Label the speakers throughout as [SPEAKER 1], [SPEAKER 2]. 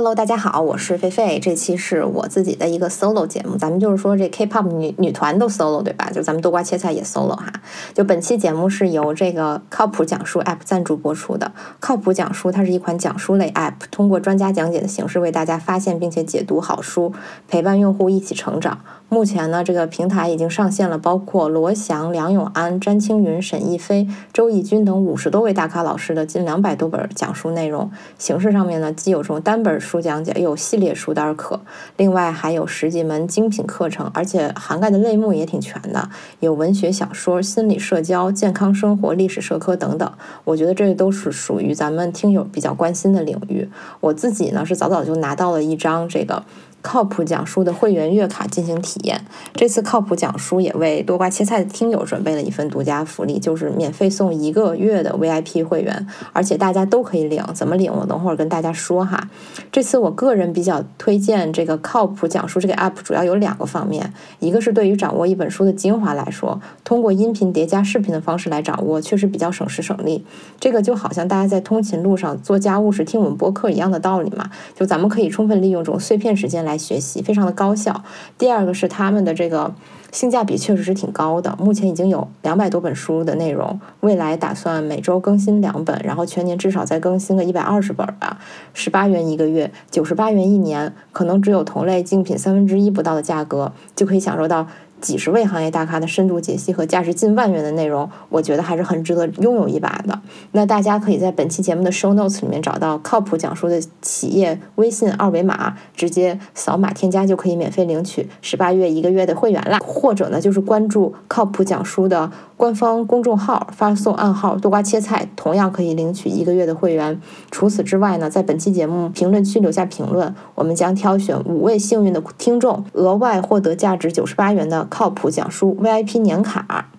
[SPEAKER 1] Hello，大家好，我是菲菲。这期是我自己的一个 solo 节目，咱们就是说这 K-pop 女女团都 solo 对吧？就咱们多瓜切菜也 solo 哈。就本期节目是由这个靠谱讲述 app 赞助播出的。靠谱讲述它是一款讲书类 app，通过专家讲解的形式为大家发现并且解读好书，陪伴用户一起成长。目前呢，这个平台已经上线了，包括罗翔、梁永安、詹青云、沈亦菲、周轶君等五十多位大咖老师的近两百多本讲书内容。形式上面呢，既有这种单本书讲解，又有系列书单课。另外还有十几门精品课程，而且涵盖的类目也挺全的，有文学小说、心理社交、健康生活、历史社科等等。我觉得这都是属于咱们听友比较关心的领域。我自己呢是早早就拿到了一张这个。靠谱讲书的会员月卡进行体验。这次靠谱讲书也为多瓜切菜的听友准备了一份独家福利，就是免费送一个月的 VIP 会员，而且大家都可以领。怎么领？我等会儿跟大家说哈。这次我个人比较推荐这个靠谱讲书这个 app，主要有两个方面。一个是对于掌握一本书的精华来说，通过音频叠加视频的方式来掌握，确实比较省时省力。这个就好像大家在通勤路上做家务时听我们播客一样的道理嘛。就咱们可以充分利用这种碎片时间来。来学习非常的高效。第二个是他们的这个性价比确实是挺高的，目前已经有两百多本书的内容，未来打算每周更新两本，然后全年至少再更新个一百二十本吧。十八元一个月，九十八元一年，可能只有同类竞品三分之一不到的价格，就可以享受到。几十位行业大咖的深度解析和价值近万元的内容，我觉得还是很值得拥有一把的。那大家可以在本期节目的 show notes 里面找到靠谱讲书的企业微信二维码，直接扫码添加就可以免费领取十八月一个月的会员啦。或者呢，就是关注靠谱讲书的官方公众号，发送暗号多瓜切菜，同样可以领取一个月的会员。除此之外呢，在本期节目评论区留下评论，我们将挑选五位幸运的听众，额外获得价值九十八元的。靠谱讲书 VIP 年卡。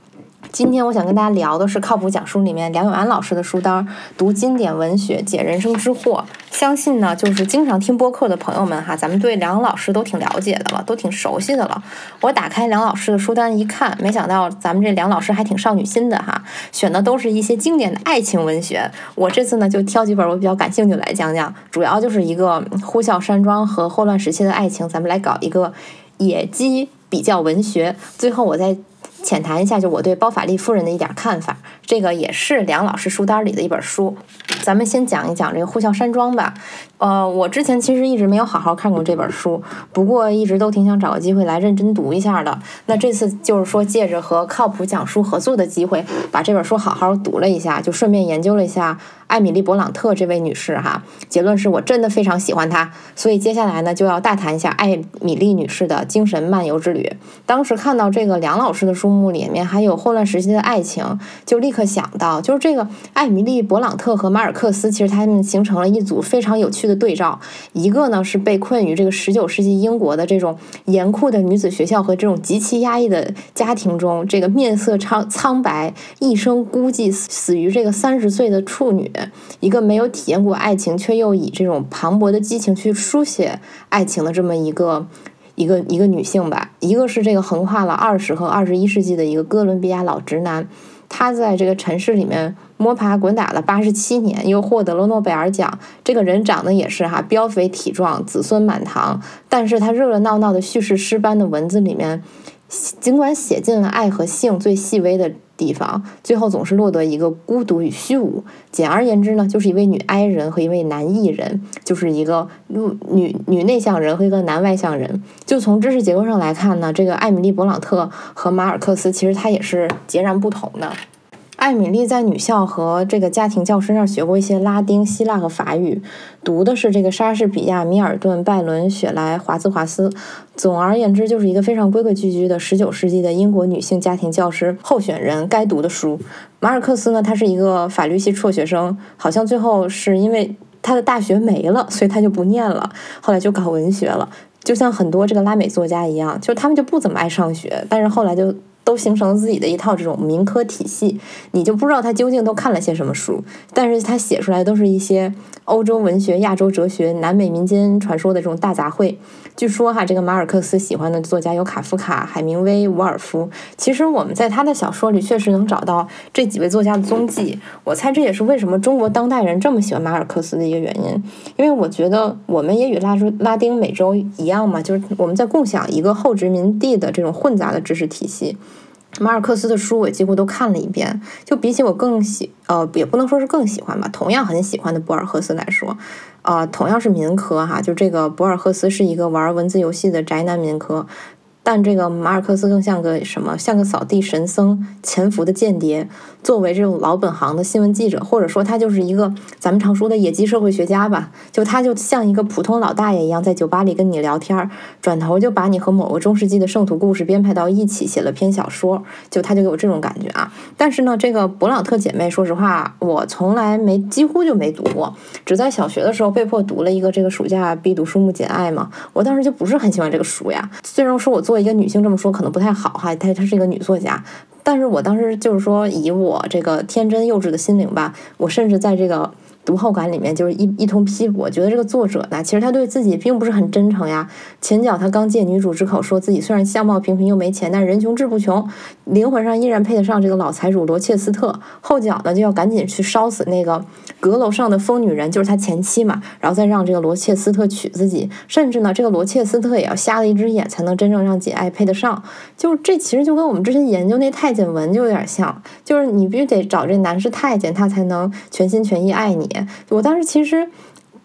[SPEAKER 1] 今天我想跟大家聊的是靠谱讲书里面梁永安老师的书单，读经典文学，解人生之惑。相信呢，就是经常听播客的朋友们哈，咱们对梁老师都挺了解的了，都挺熟悉的了。我打开梁老师的书单一看，没想到咱们这梁老师还挺少女心的哈，选的都是一些经典的爱情文学。我这次呢就挑几本我比较感兴趣来讲讲，主要就是一个呼啸山庄和霍乱时期的爱情，咱们来搞一个野鸡比较文学。最后我再。浅谈一下，就我对包法利夫人的一点看法。这个也是梁老师书单里的一本书。咱们先讲一讲这个《呼啸山庄》吧。呃，我之前其实一直没有好好看过这本书，不过一直都挺想找个机会来认真读一下的。那这次就是说，借着和靠谱讲书合作的机会，把这本书好好读了一下，就顺便研究了一下艾米丽·勃朗特这位女士哈。结论是我真的非常喜欢她，所以接下来呢，就要大谈一下艾米丽女士的精神漫游之旅。当时看到这个梁老师的书目里面还有霍乱时期的爱情，就立刻想到，就是这个艾米丽·勃朗特和马尔克斯，其实他们形成了一组非常有趣的。对照一个呢是被困于这个十九世纪英国的这种严酷的女子学校和这种极其压抑的家庭中，这个面色苍苍白、一生孤寂死于这个三十岁的处女，一个没有体验过爱情却又以这种磅礴的激情去书写爱情的这么一个一个一个女性吧。一个是这个横跨了二十和二十一世纪的一个哥伦比亚老直男，他在这个城市里面。摸爬滚打了八十七年，又获得了诺贝尔奖。这个人长得也是哈，膘肥体壮，子孙满堂。但是他热热闹闹的叙事诗般的文字里面，尽管写尽了爱和性最细微的地方，最后总是落得一个孤独与虚无。简而言之呢，就是一位女 I 人和一位男 E 人，就是一个女女内向人和一个男外向人。就从知识结构上来看呢，这个艾米丽·勃朗特和马尔克斯其实他也是截然不同的。艾米丽在女校和这个家庭教师那儿学过一些拉丁、希腊和法语，读的是这个莎士比亚、米尔顿、拜伦、雪莱、华兹华斯。总而言之，就是一个非常规规矩矩的十九世纪的英国女性家庭教师候选人该读的书。马尔克斯呢，他是一个法律系辍学生，好像最后是因为他的大学没了，所以他就不念了，后来就搞文学了。就像很多这个拉美作家一样，就他们就不怎么爱上学，但是后来就。都形成了自己的一套这种民科体系，你就不知道他究竟都看了些什么书，但是他写出来都是一些欧洲文学、亚洲哲学、南美民间传说的这种大杂烩。据说哈，这个马尔克斯喜欢的作家有卡夫卡、海明威、伍尔夫。其实我们在他的小说里确实能找到这几位作家的踪迹。我猜这也是为什么中国当代人这么喜欢马尔克斯的一个原因。因为我觉得我们也与拉拉拉丁美洲一样嘛，就是我们在共享一个后殖民地的这种混杂的知识体系。马尔克斯的书我几乎都看了一遍，就比起我更喜呃，也不能说是更喜欢吧，同样很喜欢的博尔赫斯来说，啊，同样是民科哈，就这个博尔赫斯是一个玩文字游戏的宅男民科。但这个马尔克斯更像个什么？像个扫地神僧、潜伏的间谍。作为这种老本行的新闻记者，或者说他就是一个咱们常说的野鸡社会学家吧。就他就像一个普通老大爷一样，在酒吧里跟你聊天，转头就把你和某个中世纪的圣徒故事编排到一起，写了篇小说。就他就给我这种感觉啊。但是呢，这个勃朗特姐妹，说实话，我从来没几乎就没读过，只在小学的时候被迫读了一个这个暑假必读书目《简爱》嘛。我当时就不是很喜欢这个书呀。虽然说我做作为一个女性这么说可能不太好哈，她她是一个女作家，但是我当时就是说以我这个天真幼稚的心灵吧，我甚至在这个。读后感里面就是一一通批驳，觉得这个作者呢，其实他对自己并不是很真诚呀。前脚他刚借女主之口说自己虽然相貌平平又没钱，但是人穷志不穷，灵魂上依然配得上这个老财主罗切斯特。后脚呢就要赶紧去烧死那个阁楼上的疯女人，就是他前妻嘛，然后再让这个罗切斯特娶自己。甚至呢，这个罗切斯特也要瞎了一只眼才能真正让简爱配得上。就这其实就跟我们之前研究那太监文就有点像，就是你必须得找这男士太监，他才能全心全意爱你。我当时其实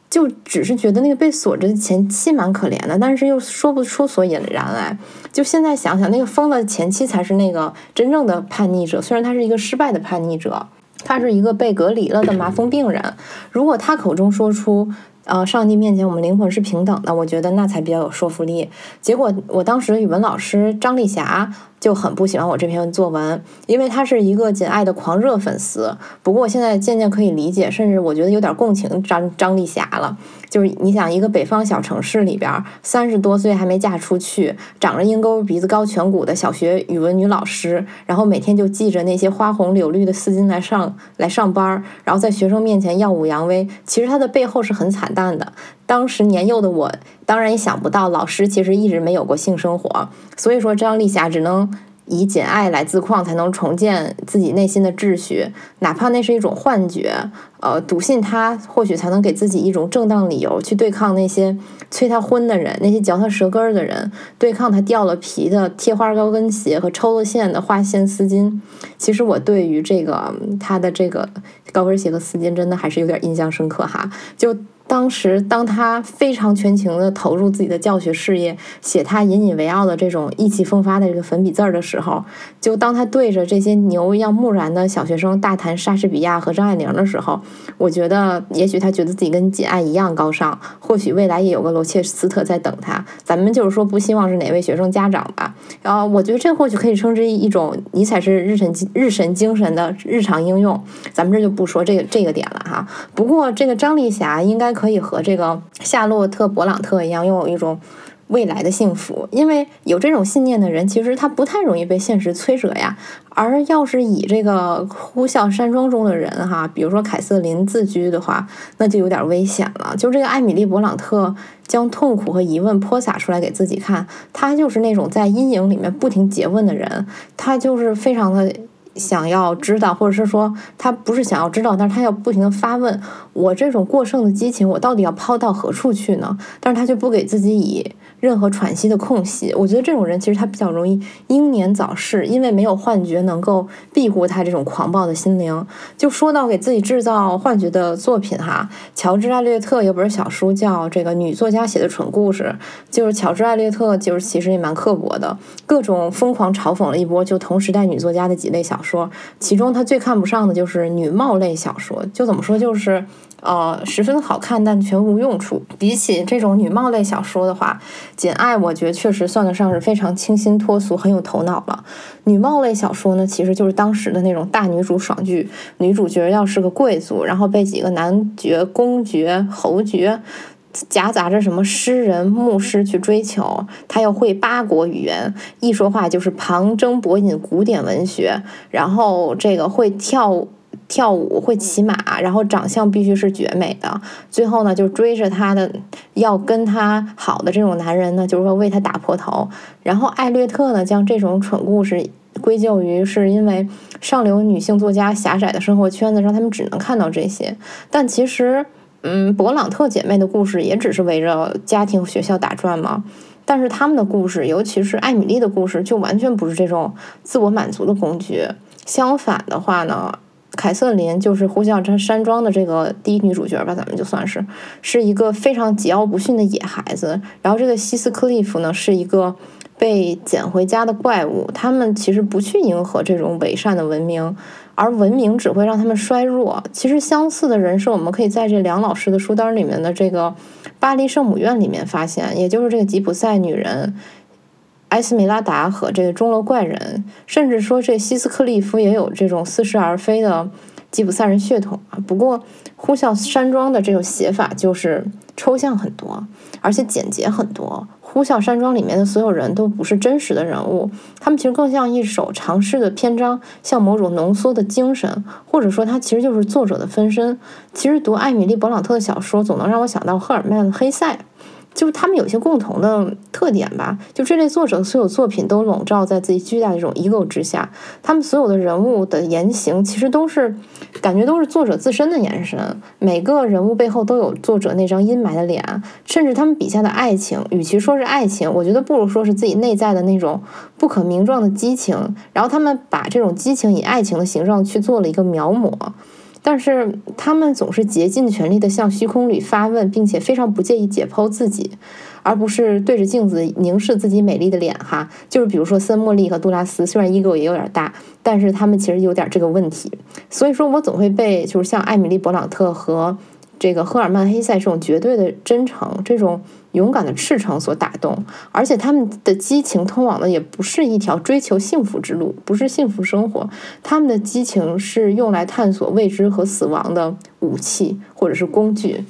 [SPEAKER 1] 就只是觉得那个被锁着的前妻蛮可怜的，但是又说不出所以然来。就现在想想，那个疯了前妻才是那个真正的叛逆者，虽然他是一个失败的叛逆者，他是一个被隔离了的麻风病人。如果他口中说出。呃，上帝面前我们灵魂是平等的，我觉得那才比较有说服力。结果我当时语文老师张丽霞就很不喜欢我这篇作文，因为他是一个简爱的狂热粉丝。不过我现在渐渐可以理解，甚至我觉得有点共情张张丽霞了。就是你想一个北方小城市里边，三十多岁还没嫁出去，长着鹰钩鼻子高颧骨的小学语文女老师，然后每天就系着那些花红柳绿的丝巾来上来上班，然后在学生面前耀武扬威。其实她的背后是很惨淡的。当时年幼的我，当然也想不到老师其实一直没有过性生活。所以说张丽霞只能。以简爱来自况，才能重建自己内心的秩序，哪怕那是一种幻觉。呃，笃信他，或许才能给自己一种正当理由去对抗那些催他婚的人，那些嚼他舌根儿的人，对抗他掉了皮的贴花高跟鞋和抽了线的花线丝巾。其实我对于这个他的这个高跟鞋和丝巾，真的还是有点印象深刻哈。就。当时，当他非常全情地投入自己的教学事业，写他引以为傲的这种意气风发的这个粉笔字儿的时候，就当他对着这些牛一样木然的小学生大谈莎士比亚和张爱玲的时候，我觉得，也许他觉得自己跟简爱一样高尚，或许未来也有个罗切斯特在等他。咱们就是说，不希望是哪位学生家长吧。然后，我觉得这或许可以称之一种尼采是日神日神精神的日常应用。咱们这就不说这个这个点了哈。不过，这个张丽霞应该。可以和这个夏洛特·勃朗特一样，拥有一种未来的幸福。因为有这种信念的人，其实他不太容易被现实摧折呀。而要是以这个呼啸山庄中的人哈，比如说凯瑟琳自居的话，那就有点危险了。就这个艾米丽·勃朗特将痛苦和疑问泼洒出来给自己看，他就是那种在阴影里面不停诘问的人，他就是非常的。想要知道，或者是说他不是想要知道，但是他要不停的发问：我这种过剩的激情，我到底要抛到何处去呢？但是他却不给自己以。任何喘息的空隙，我觉得这种人其实他比较容易英年早逝，因为没有幻觉能够庇护他这种狂暴的心灵。就说到给自己制造幻觉的作品哈，乔治·艾略特有本小书叫《这个女作家写的蠢故事》，就是乔治·艾略特就是其实也蛮刻薄的，各种疯狂嘲讽了一波就同时代女作家的几类小说，其中他最看不上的就是女貌类小说，就怎么说就是。呃，十分好看，但全无用处。比起这种女貌类小说的话，《简爱》我觉得确实算得上是非常清新脱俗、很有头脑了。女貌类小说呢，其实就是当时的那种大女主爽剧，女主角要是个贵族，然后被几个男爵、公爵、侯爵。夹杂着什么诗人、牧师去追求，他又会八国语言，一说话就是旁征博引古典文学，然后这个会跳跳舞，会骑马，然后长相必须是绝美的。最后呢，就追着他的要跟他好的这种男人呢，就是说为他打破头。然后艾略特呢，将这种蠢故事归咎于是因为上流女性作家狭窄的生活圈子，让他们只能看到这些。但其实。嗯，勃朗特姐妹的故事也只是围着家庭、学校打转嘛？但是他们的故事，尤其是艾米丽的故事，就完全不是这种自我满足的工具。相反的话呢，凯瑟琳就是呼啸山山庄的这个第一女主角吧，咱们就算是是一个非常桀骜不驯的野孩子。然后这个希斯克利夫呢，是一个被捡回家的怪物。他们其实不去迎合这种伪善的文明。而文明只会让他们衰弱。其实相似的人设，我们可以在这梁老师的书单里面的这个巴黎圣母院里面发现，也就是这个吉普赛女人埃斯梅拉达和这个钟楼怪人，甚至说这希斯克利夫也有这种似是而非的吉普赛人血统啊。不过呼啸山庄的这种写法就是抽象很多，而且简洁很多。呼啸山庄里面的所有人都不是真实的人物，他们其实更像一首长诗的篇章，像某种浓缩的精神，或者说它其实就是作者的分身。其实读艾米丽·勃朗特的小说，总能让我想到赫尔曼·黑塞。就是他们有些共同的特点吧，就这类作者所有作品都笼罩在自己巨大的这种 ego 之下，他们所有的人物的言行其实都是感觉都是作者自身的延伸，每个人物背后都有作者那张阴霾的脸，甚至他们笔下的爱情，与其说是爱情，我觉得不如说是自己内在的那种不可名状的激情，然后他们把这种激情以爱情的形状去做了一个描摹。但是他们总是竭尽全力的向虚空里发问，并且非常不介意解剖自己，而不是对着镜子凝视自己美丽的脸。哈，就是比如说森茉莉和杜拉斯，虽然 ego 也有点大，但是他们其实有点这个问题。所以说我总会被就是像艾米丽·勃朗特和。这个赫尔曼·黑塞这种绝对的真诚，这种勇敢的赤诚所打动，而且他们的激情通往的也不是一条追求幸福之路，不是幸福生活，他们的激情是用来探索未知和死亡的武器或者是工具。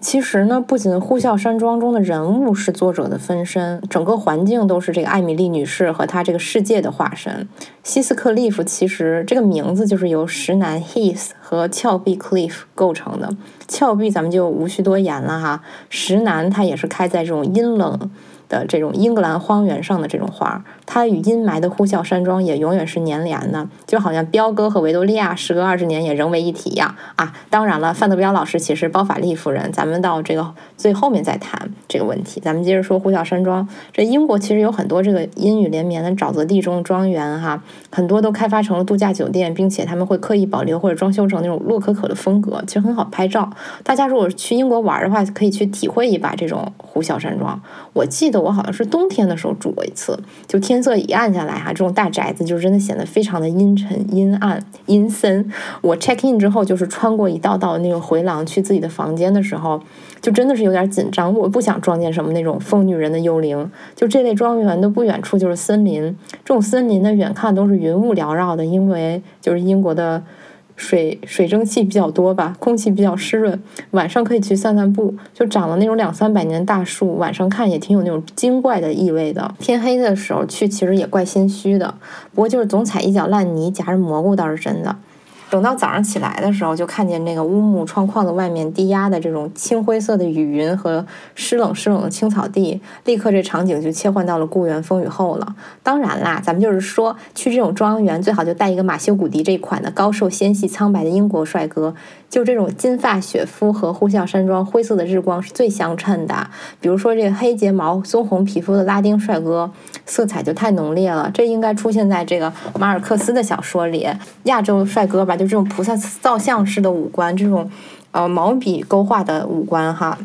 [SPEAKER 1] 其实呢，不仅呼啸山庄中的人物是作者的分身，整个环境都是这个艾米丽女士和她这个世界的化身。希斯克利夫其实这个名字就是由石楠 Heath 和峭壁 Cliff 构成的。峭壁咱们就无需多言了哈，石楠它也是开在这种阴冷。的这种英格兰荒原上的这种花，它与阴霾的呼啸山庄也永远是粘连的，就好像彪哥和维多利亚时隔二十年也仍为一体一样啊！当然了，范德彪老师其实包法利夫人，咱们到这个最后面再谈这个问题。咱们接着说呼啸山庄，这英国其实有很多这个阴雨连绵的沼泽地中庄园哈，很多都开发成了度假酒店，并且他们会刻意保留或者装修成那种洛可可的风格，其实很好拍照。大家如果去英国玩的话，可以去体会一把这种呼啸山庄。我记得。我好像是冬天的时候住过一次，就天色一暗下来哈，这种大宅子就真的显得非常的阴沉、阴暗、阴森。我 check in 之后，就是穿过一道道那个回廊去自己的房间的时候，就真的是有点紧张。我不想撞见什么那种疯女人的幽灵。就这类庄园的不远处就是森林，这种森林呢远看都是云雾缭绕的，因为就是英国的。水水蒸气比较多吧，空气比较湿润，晚上可以去散散步。就长了那种两三百年的大树，晚上看也挺有那种精怪的意味的。天黑的时候去，其实也怪心虚的。不过就是总踩一脚烂泥，夹着蘑菇倒是真的。等到早上起来的时候，就看见那个乌木窗框的外面低压的这种青灰色的雨云和湿冷湿冷的青草地，立刻这场景就切换到了故园风雨后了。当然啦，咱们就是说去这种庄园，最好就带一个马修·古迪这款的高瘦纤细苍白的英国帅哥。就这种金发雪肤和呼啸山庄灰色的日光是最相称的。比如说这个黑睫毛、棕红皮肤的拉丁帅哥，色彩就太浓烈了。这应该出现在这个马尔克斯的小说里。亚洲帅哥吧，就这种菩萨造像式的五官，这种。呃，毛笔勾画的五官哈，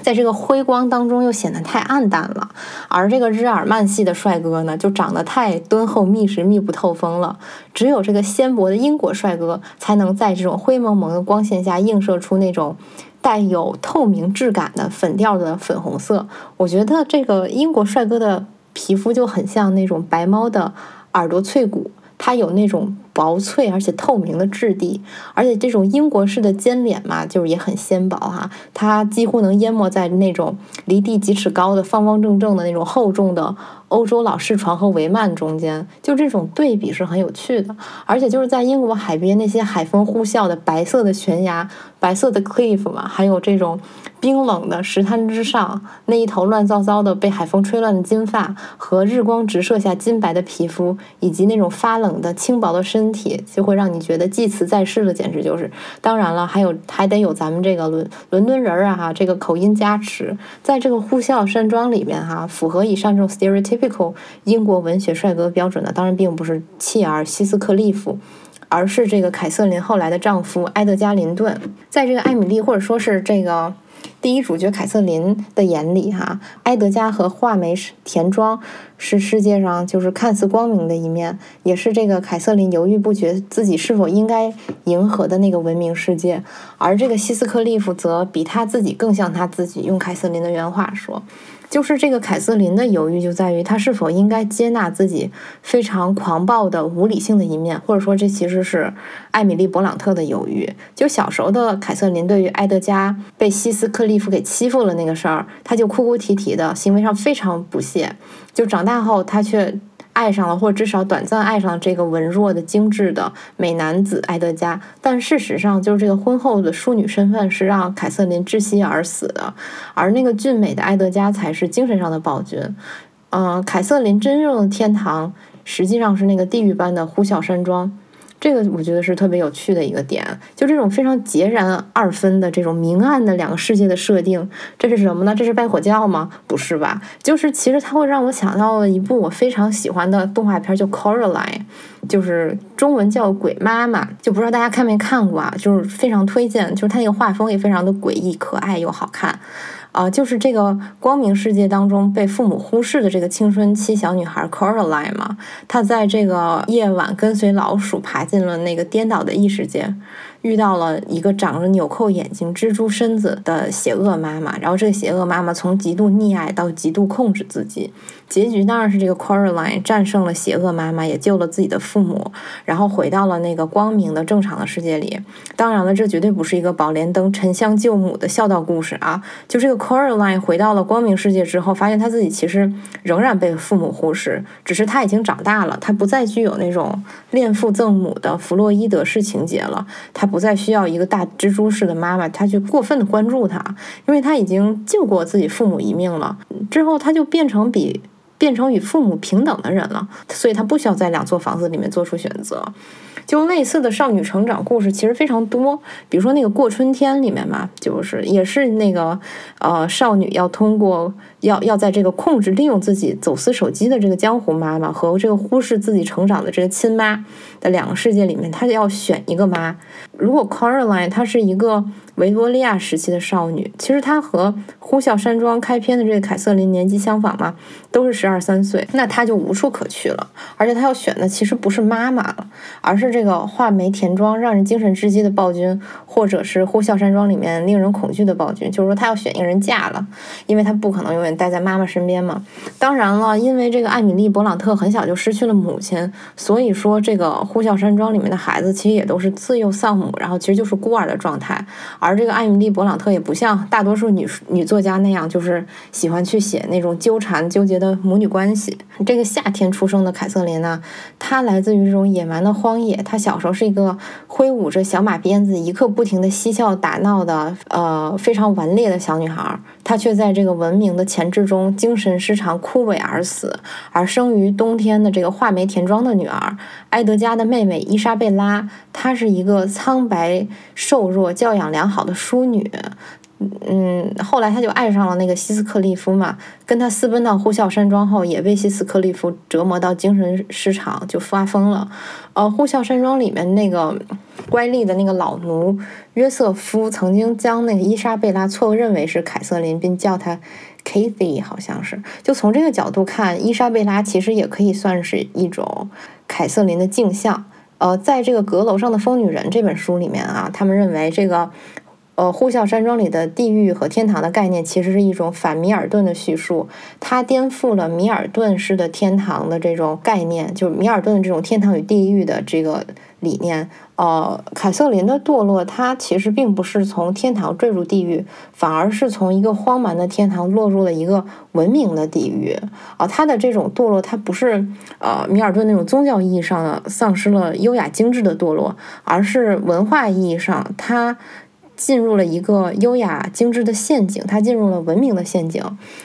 [SPEAKER 1] 在这个辉光当中又显得太暗淡了。而这个日耳曼系的帅哥呢，就长得太敦厚密实、密不透风了。只有这个纤薄的英国帅哥，才能在这种灰蒙蒙的光线下映射出那种带有透明质感的粉调的粉红色。我觉得这个英国帅哥的皮肤就很像那种白猫的耳朵脆骨。它有那种薄脆而且透明的质地，而且这种英国式的尖脸嘛，就是也很纤薄哈，它几乎能淹没在那种离地几尺高的方方正正的那种厚重的欧洲老式床和帷幔中间，就这种对比是很有趣的，而且就是在英国海边那些海风呼啸的白色的悬崖、白色的 cliff 嘛，还有这种。冰冷的石滩之上，那一头乱糟糟的被海风吹乱的金发和日光直射下金白的皮肤，以及那种发冷的轻薄的身体，就会让你觉得祭词在世了，简直就是。当然了，还有还得有咱们这个伦伦敦人儿啊哈，这个口音加持，在这个呼啸山庄里面哈，符合以上这种 stereotypical 英国文学帅哥标准的，当然并不是契尔西斯克利夫，而是这个凯瑟琳后来的丈夫埃德加林顿，在这个艾米丽或者说是这个。第一主角凯瑟琳的眼里，哈，埃德加和画眉田庄是世界上就是看似光明的一面，也是这个凯瑟琳犹豫不决自己是否应该迎合的那个文明世界，而这个希斯克利夫则比他自己更像他自己。用凯瑟琳的原话说。就是这个凯瑟琳的犹豫就在于，她是否应该接纳自己非常狂暴的无理性的一面，或者说这其实是艾米丽·勃朗特的犹豫。就小时候的凯瑟琳对于埃德加被希斯克利夫给欺负了那个事儿，她就哭哭啼啼的，行为上非常不屑。就长大后，她却。爱上了，或者至少短暂爱上了这个文弱的、精致的美男子埃德加，但事实上，就是这个婚后的淑女身份是让凯瑟琳窒息而死的，而那个俊美的埃德加才是精神上的暴君。嗯，凯瑟琳真正的天堂实际上是那个地狱般的呼啸山庄。这个我觉得是特别有趣的一个点，就这种非常截然二分的这种明暗的两个世界的设定，这是什么呢？这是拜火教吗？不是吧？就是其实它会让我想到了一部我非常喜欢的动画片，叫《Coraline》，就是中文叫《鬼妈妈》，就不知道大家看没看过啊？就是非常推荐，就是它那个画风也非常的诡异、可爱又好看。啊，就是这个光明世界当中被父母忽视的这个青春期小女孩 Coraline 嘛，她在这个夜晚跟随老鼠爬进了那个颠倒的异世界。遇到了一个长着纽扣眼睛、蜘蛛身子的邪恶妈妈，然后这个邪恶妈妈从极度溺爱到极度控制自己，结局当然是这个 Coraline 战胜了邪恶妈妈，也救了自己的父母，然后回到了那个光明的正常的世界里。当然了，这绝对不是一个宝莲灯沉香救母的孝道故事啊！就这个 Coraline 回到了光明世界之后，发现他自己其实仍然被父母忽视，只是他已经长大了，他不再具有那种恋父憎母的弗洛伊德式情节了，他。不再需要一个大蜘蛛似的妈妈，他去过分的关注他，因为他已经救过自己父母一命了。之后他就变成比变成与父母平等的人了，所以他不需要在两座房子里面做出选择。就类似的少女成长故事其实非常多，比如说那个过春天里面嘛，就是也是那个呃少女要通过要要在这个控制利用自己走私手机的这个江湖妈妈和这个忽视自己成长的这个亲妈的两个世界里面，她要选一个妈。如果 Caroline 她是一个。维多利亚时期的少女，其实她和《呼啸山庄》开篇的这个凯瑟琳年纪相仿嘛，都是十二三岁，那她就无处可去了。而且她要选的其实不是妈妈了，而是这个画眉填妆让人精神窒息的暴君，或者是《呼啸山庄》里面令人恐惧的暴君。就是说，她要选一个人嫁了，因为她不可能永远待在妈妈身边嘛。当然了，因为这个艾米丽·勃朗特很小就失去了母亲，所以说这个《呼啸山庄》里面的孩子其实也都是自幼丧母，然后其实就是孤儿的状态。而这个艾米丽·勃朗特也不像大多数女女作家那样，就是喜欢去写那种纠缠纠结的母女关系。这个夏天出生的凯瑟琳呢，她来自于这种野蛮的荒野。她小时候是一个挥舞着小马鞭子、一刻不停的嬉笑打闹的，呃，非常顽劣的小女孩。她却在这个文明的潜质中精神失常枯萎而死。而生于冬天的这个画眉田庄的女儿埃德加的妹妹伊莎贝拉，她是一个苍白瘦弱、教养良好的淑女。嗯，后来她就爱上了那个希斯克利夫嘛，跟他私奔到呼啸山庄后，也被希斯克利夫折磨到精神失常，就发疯了。呃，呼啸山庄里面那个乖戾的那个老奴约瑟夫，曾经将那个伊莎贝拉错误认为是凯瑟琳，并叫她 Kathy，好像是。就从这个角度看，伊莎贝拉其实也可以算是一种凯瑟琳的镜像。呃，在这个阁楼上的疯女人这本书里面啊，他们认为这个。呃，《呼啸山庄》里的地狱和天堂的概念，其实是一种反米尔顿的叙述，它颠覆了米尔顿式的天堂的这种概念，就是米尔顿的这种天堂与地狱的这个理念。呃，凯瑟琳的堕落，她其实并不是从天堂坠入地狱，反而是从一个荒蛮的天堂落入了一个文明的地狱。啊，她的这种堕落，它不是呃米尔顿那种宗教意义上的丧失了优雅精致的堕落，而是文化意义上，它。进入了一个优雅精致的陷阱，他进入了文明的陷阱。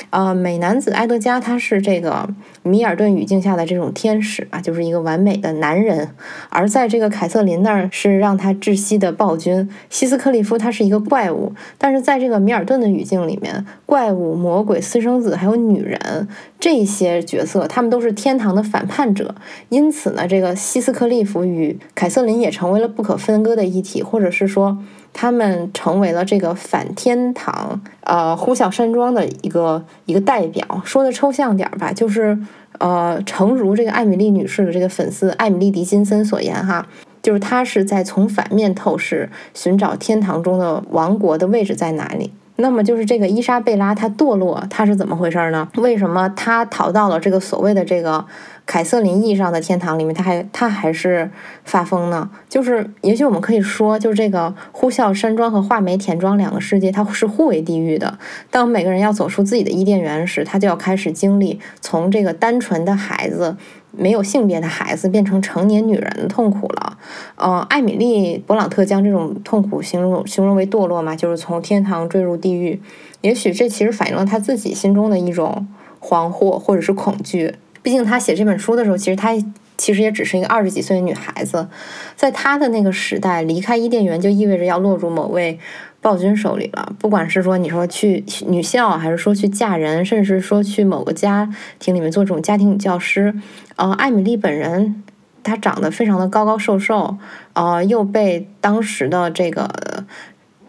[SPEAKER 1] 呃，美男子埃德加他是这个米尔顿语境下的这种天使啊，就是一个完美的男人。而在这个凯瑟琳那儿是让他窒息的暴君。希斯克利夫他是一个怪物，但是在这个米尔顿的语境里面，怪物、魔鬼、私生子还有女人这些角色，他们都是天堂的反叛者。因此呢，这个希斯克利夫与凯瑟琳也成为了不可分割的一体，或者是说。他们成为了这个反天堂，呃，呼啸山庄的一个一个代表。说的抽象点儿吧，就是呃，诚如这个艾米丽女士的这个粉丝艾米丽·迪金森所言哈，就是她是在从反面透视，寻找天堂中的王国的位置在哪里。那么就是这个伊莎贝拉她堕落，她是怎么回事呢？为什么她逃到了这个所谓的这个？凯瑟琳意义上的天堂里面，他还他还是发疯呢。就是，也许我们可以说，就这个呼啸山庄和画眉田庄两个世界，它是互为地狱的。当每个人要走出自己的伊甸园时，他就要开始经历从这个单纯的孩子、没有性别的孩子变成成年女人的痛苦了。呃，艾米丽·勃朗特将这种痛苦形容形容为堕落嘛，就是从天堂坠入地狱。也许这其实反映了他自己心中的一种惶惑或者是恐惧。毕竟他写这本书的时候，其实他其实也只是一个二十几岁的女孩子，在他的那个时代，离开伊甸园就意味着要落入某位暴君手里了。不管是说你说去女校，还是说去嫁人，甚至说去某个家庭里面做这种家庭女教师，呃，艾米丽本人她长得非常的高高瘦瘦，呃，又被当时的这个。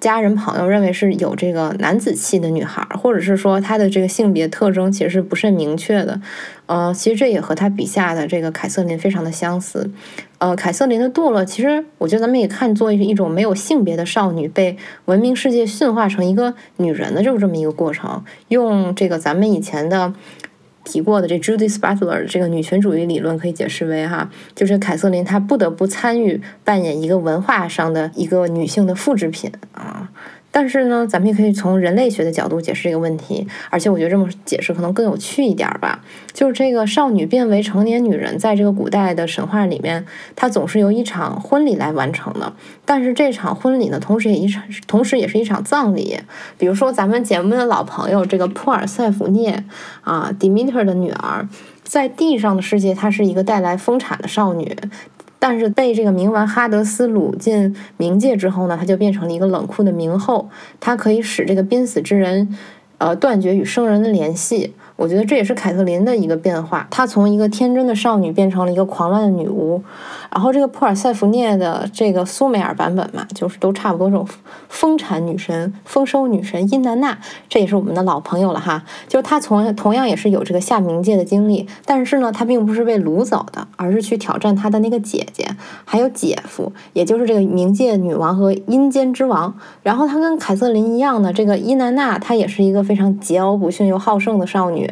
[SPEAKER 1] 家人朋友认为是有这个男子气的女孩，或者是说她的这个性别特征其实是不甚明确的。呃，其实这也和他笔下的这个凯瑟琳非常的相似。呃，凯瑟琳的堕落，其实我觉得咱们也看作是一种没有性别的少女被文明世界驯化成一个女人的，就是这么一个过程。用这个咱们以前的。提过的这 Judith Butler 这个女权主义理论可以解释为哈，就是凯瑟琳她不得不参与扮演一个文化上的一个女性的复制品啊。但是呢，咱们也可以从人类学的角度解释这个问题，而且我觉得这么解释可能更有趣一点吧。就是这个少女变为成年女人，在这个古代的神话里面，它总是由一场婚礼来完成的。但是这场婚礼呢，同时也一场，同时也是一场葬礼。比如说咱们节目的老朋友这个普尔塞福涅啊，Demeter 的女儿，在地上的世界，她是一个带来丰产的少女。但是被这个冥王哈德斯掳进冥界之后呢，他就变成了一个冷酷的冥后，他可以使这个濒死之人，呃，断绝与生人的联系。我觉得这也是凯特琳的一个变化，她从一个天真的少女变成了一个狂乱的女巫。然后这个普尔塞福涅的这个苏美尔版本嘛，就是都差不多这种丰产女神、丰收女神伊南娜，这也是我们的老朋友了哈。就是她从同样也是有这个下冥界的经历，但是呢，她并不是被掳走的，而是去挑战她的那个姐姐还有姐夫，也就是这个冥界女王和阴间之王。然后她跟凯瑟琳一样的这个伊南娜，她也是一个非常桀骜不驯又好胜的少女。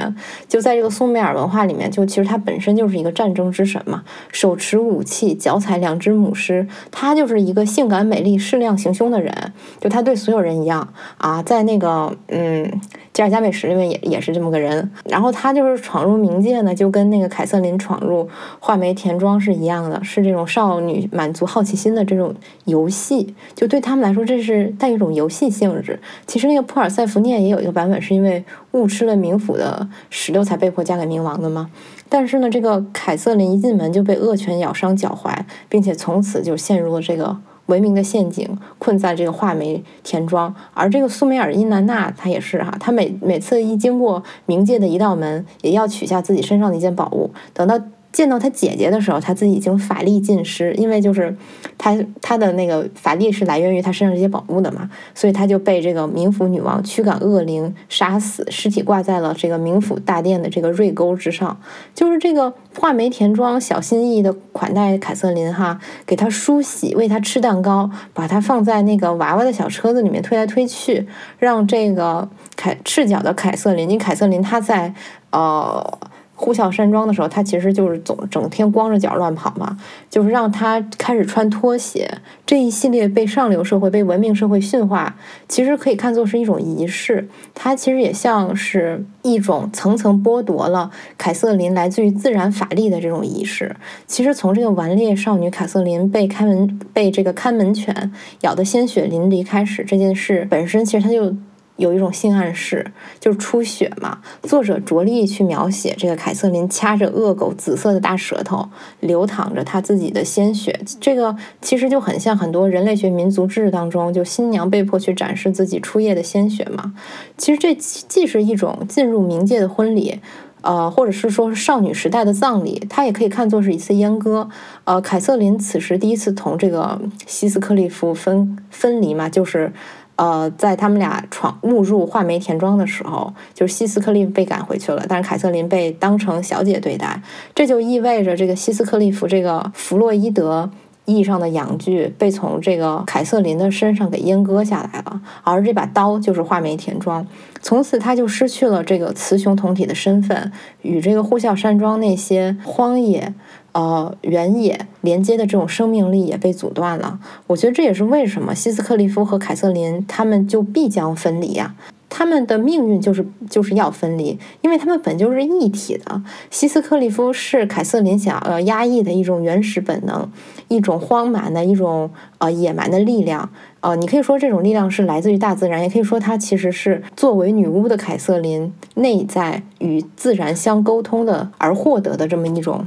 [SPEAKER 1] 就在这个苏美尔文化里面，就其实他本身就是一个战争之神嘛，手持武器，脚踩两只母狮，他就是一个性感美丽、适量行凶的人。就他对所有人一样啊，在那个嗯。吉尔加美什里面也也是这么个人，然后他就是闯入冥界呢，就跟那个凯瑟琳闯入画眉田庄是一样的，是这种少女满足好奇心的这种游戏，就对他们来说这是带一种游戏性质。其实那个普尔塞福涅也有一个版本，是因为误吃了冥府的石榴才被迫嫁给冥王的吗？但是呢，这个凯瑟琳一进门就被恶犬咬伤脚踝，并且从此就陷入了这个。文明的陷阱，困在这个画眉田庄。而这个苏美尔伊南娜，她也是哈，她每每次一经过冥界的一道门，也要取下自己身上的一件宝物。等到见到他姐姐的时候，他自己已经法力尽失，因为就是他他的那个法力是来源于他身上这些宝物的嘛，所以他就被这个冥府女王驱赶恶灵杀死，尸体挂在了这个冥府大殿的这个瑞沟之上。就是这个画眉田庄小心翼翼的款待凯瑟琳哈，给她梳洗，喂她吃蛋糕，把她放在那个娃娃的小车子里面推来推去，让这个凯赤脚的凯瑟琳，因为凯瑟琳她在呃。呼啸山庄的时候，他其实就是总整天光着脚乱跑嘛，就是让他开始穿拖鞋。这一系列被上流社会、被文明社会驯化，其实可以看作是一种仪式。它其实也像是一种层层剥夺了凯瑟琳来自于自然法力的这种仪式。其实从这个顽劣少女凯瑟琳被开门被这个看门犬咬得鲜血淋漓开始，这件事本身其实它就。有一种性暗示，就是出血嘛。作者着力去描写这个凯瑟琳掐着恶狗紫色的大舌头，流淌着她自己的鲜血。这个其实就很像很多人类学民族志当中，就新娘被迫去展示自己初夜的鲜血嘛。其实这既是一种进入冥界的婚礼，呃，或者是说少女时代的葬礼，它也可以看作是一次阉割。呃，凯瑟琳此时第一次同这个西斯克利夫分分离嘛，就是。呃，在他们俩闯误入画眉田庄的时候，就是西斯克利被赶回去了，但是凯瑟琳被当成小姐对待，这就意味着这个西斯克利夫这个弗洛伊德意义上的养具被从这个凯瑟琳的身上给阉割下来了，而这把刀就是画眉田庄，从此他就失去了这个雌雄同体的身份，与这个呼啸山庄那些荒野。呃，原野连接的这种生命力也被阻断了。我觉得这也是为什么西斯克利夫和凯瑟琳他们就必将分离呀？他们的命运就是就是要分离，因为他们本就是一体的。西斯克利夫是凯瑟琳想要压抑的一种原始本能，一种荒蛮的一种呃野蛮的力量。呃，你可以说这种力量是来自于大自然，也可以说它其实是作为女巫的凯瑟琳内在与自然相沟通的而获得的这么一种。